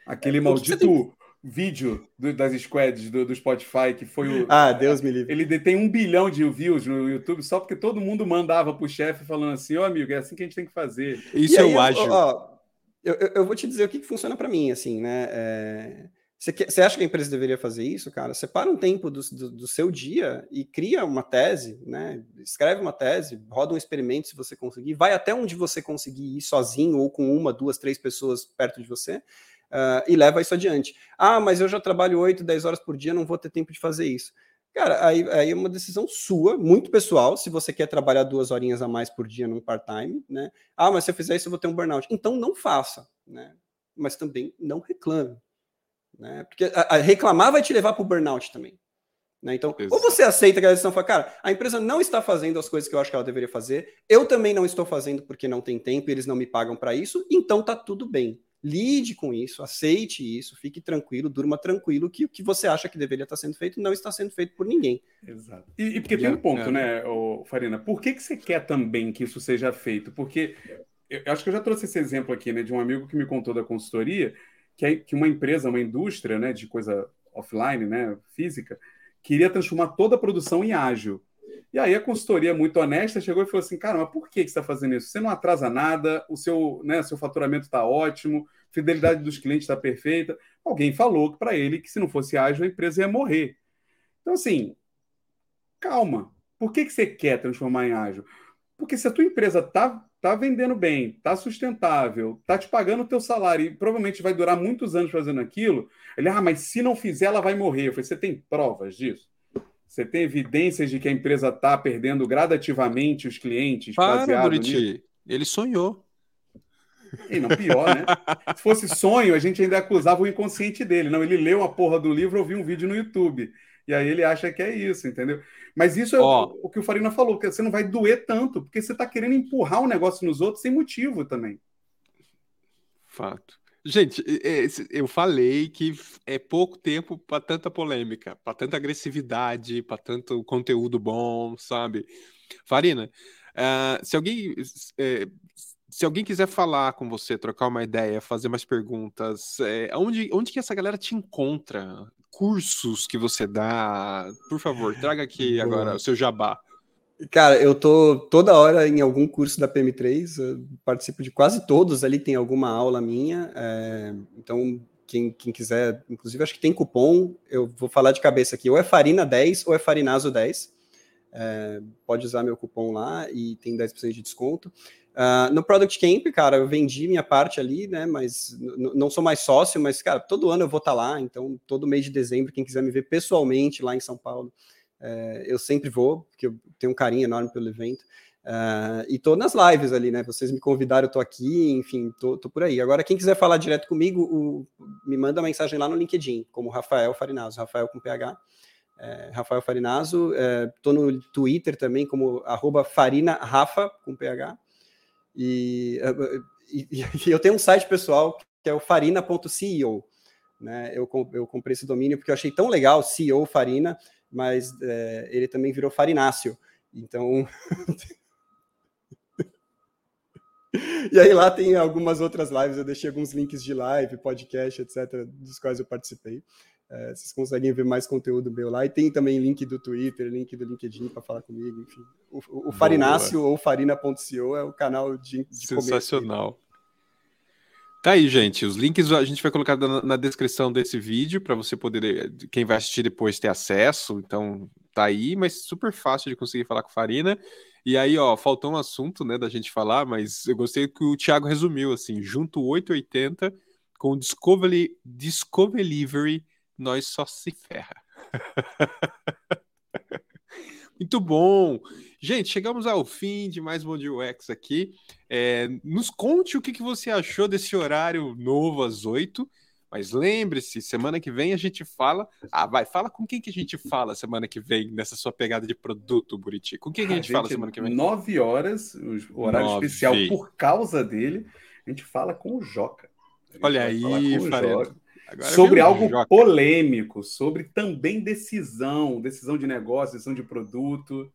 Aquele é, maldito. Vídeo do, das squads do, do, Spotify, que foi o. Ah, Deus me livre. Ele tem um bilhão de views no YouTube só porque todo mundo mandava pro chefe falando assim: ó, oh, amigo, é assim que a gente tem que fazer. Isso eu acho. eu, eu, eu, vou te dizer o que, que funciona para mim, assim, né? É... Você, quer, você acha que a empresa deveria fazer isso, cara? Separa um tempo do, do, do, seu dia e cria uma tese, né? Escreve uma tese, roda um experimento se você conseguir, vai até onde você conseguir ir sozinho ou com uma, duas, três pessoas perto de você uh, e leva isso adiante. Ah, mas eu já trabalho 8, 10 horas por dia, não vou ter tempo de fazer isso. Cara, aí, aí é uma decisão sua, muito pessoal, se você quer trabalhar duas horinhas a mais por dia num part-time, né? Ah, mas se eu fizer isso eu vou ter um burnout. Então não faça, né? Mas também não reclame, né? Porque a, a reclamar vai te levar para o burnout também. Né? Então, ou você aceita aquela decisão e fala, cara, a empresa não está fazendo as coisas que eu acho que ela deveria fazer, eu também não estou fazendo porque não tem tempo e eles não me pagam para isso, então tá tudo bem lide com isso, aceite isso, fique tranquilo, durma tranquilo que o que você acha que deveria estar sendo feito não está sendo feito por ninguém. Exato. E, e porque tem um ponto, é. né, Farina? Por que, que você quer também que isso seja feito? Porque eu acho que eu já trouxe esse exemplo aqui, né, de um amigo que me contou da consultoria, que, é, que uma empresa, uma indústria, né, de coisa offline, né, física, queria transformar toda a produção em ágil. E aí a consultoria muito honesta chegou e falou assim, cara, mas por que você está fazendo isso? Você não atrasa nada, o seu, né, seu faturamento está ótimo, fidelidade dos clientes está perfeita. Alguém falou para ele que se não fosse ágil, a empresa ia morrer. Então, assim, calma. Por que, que você quer transformar em ágil? Porque se a tua empresa está tá vendendo bem, está sustentável, está te pagando o teu salário e provavelmente vai durar muitos anos fazendo aquilo, ele, ah, mas se não fizer, ela vai morrer. Eu falei, você tem provas disso? Você tem evidências de que a empresa está perdendo gradativamente os clientes? Para, Buriti. Ele sonhou. E não, pior, né? Se fosse sonho, a gente ainda acusava o inconsciente dele. Não, ele leu a porra do livro, ouviu um vídeo no YouTube. E aí ele acha que é isso, entendeu? Mas isso é o, o, que o Farina falou, que você não vai doer tanto, porque você está querendo empurrar o um negócio nos outros sem motivo também. Fato. Gente, eu falei que é pouco tempo para tanta polêmica, para tanta agressividade, para tanto conteúdo bom, sabe? Farina, uh, se alguém uh, se alguém quiser falar com você, trocar uma ideia, fazer mais perguntas, é, onde, onde que essa galera te encontra? Cursos que você dá? Por favor, traga aqui Boa. agora o seu jabá. Cara, eu tô toda hora em algum curso da PM3, participo de quase todos ali, tem alguma aula minha, é, então quem, quem, quiser, inclusive acho que tem cupom, eu vou falar de cabeça aqui, ou é Farina 10 ou é Farinazo 10, é, pode usar meu cupom lá e tem 10% de desconto. Uh, no Product Camp, cara, eu vendi minha parte ali, né? Mas não sou mais sócio, mas, cara, todo ano eu vou estar tá lá. Então, todo mês de dezembro, quem quiser me ver pessoalmente lá em São Paulo, é, eu sempre vou, porque eu tenho um carinho enorme pelo evento. Uh, e tô nas lives ali, né? Vocês me convidaram, eu tô aqui, enfim, tô, tô por aí. Agora, quem quiser falar direto comigo, o, me manda mensagem lá no LinkedIn, como Rafael Farinazo, Rafael com PH. É, Rafael Farinazo, é, tô no Twitter também, como arroba com PH. E, e, e, eu tenho um site pessoal que é o farina.ceo. Né? Eu, eu comprei esse domínio porque eu achei tão legal, CEO Farina, mas é, ele também virou Farinácio. Então. e aí lá tem algumas outras lives, eu deixei alguns links de live, podcast, etc., dos quais eu participei. É, vocês conseguem ver mais conteúdo meu lá. E tem também link do Twitter, link do LinkedIn para falar comigo, enfim. O, o Farinácio ou farina.co é o canal de, de Sensacional. Tá aí, gente. Os links a gente vai colocar na, na descrição desse vídeo para você poder, quem vai assistir depois, ter acesso. Então, tá aí, mas super fácil de conseguir falar com Farina. E aí, ó, faltou um assunto, né, da gente falar, mas eu gostei que o Thiago resumiu assim: junto 880 com o Discovery, Discovery nós só se ferra. Muito bom! Gente, chegamos ao fim de mais um Dia UX aqui. É, nos conte o que, que você achou desse horário novo às oito. Mas lembre-se, semana que vem a gente fala. Ah, vai, fala com quem que a gente fala semana que vem nessa sua pegada de produto, Buriti. Com quem que a gente, a gente fala semana que vem? Nove horas, o horário Nove. especial por causa dele. A gente fala com o Joca. Olha aí, Farelo. Agora sobre algo joca. polêmico, sobre também decisão, decisão de negócio, decisão de produto.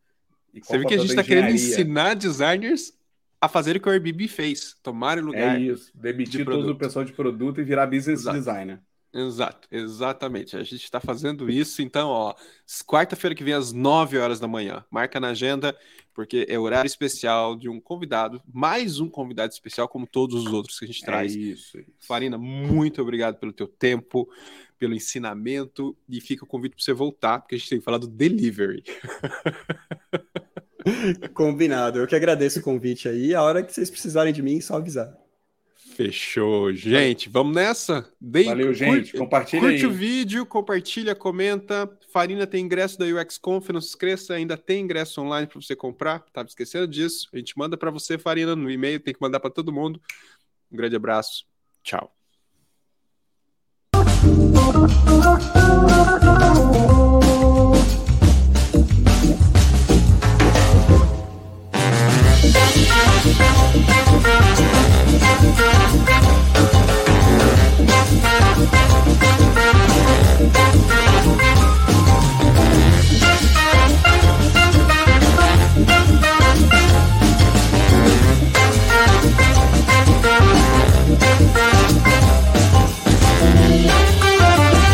Você vê que a gente está querendo ensinar designers a fazer o que o Airbnb fez, tomar o lugar. É isso, demitir de todo o pessoal de produto e virar business Exato. designer. Exato, exatamente. A gente está fazendo isso, então, ó, quarta-feira que vem às 9 horas da manhã. Marca na agenda, porque é horário especial de um convidado, mais um convidado especial, como todos os outros que a gente é traz. Isso, isso. Farina, muito obrigado pelo teu tempo, pelo ensinamento, e fica o convite para você voltar, porque a gente tem que falar do delivery. Combinado. Eu que agradeço o convite aí. A hora que vocês precisarem de mim, só avisar. Fechou, gente. Vamos nessa? Dei, Valeu, curte, gente. Compartilha curte aí. o vídeo, compartilha, comenta. Farina tem ingresso da UX Conf, não se esqueça, ainda tem ingresso online para você comprar. Tava esquecendo disso. A gente manda para você, Farina, no e-mail, tem que mandar para todo mundo. Um grande abraço. Tchau. Thank you. Thank you.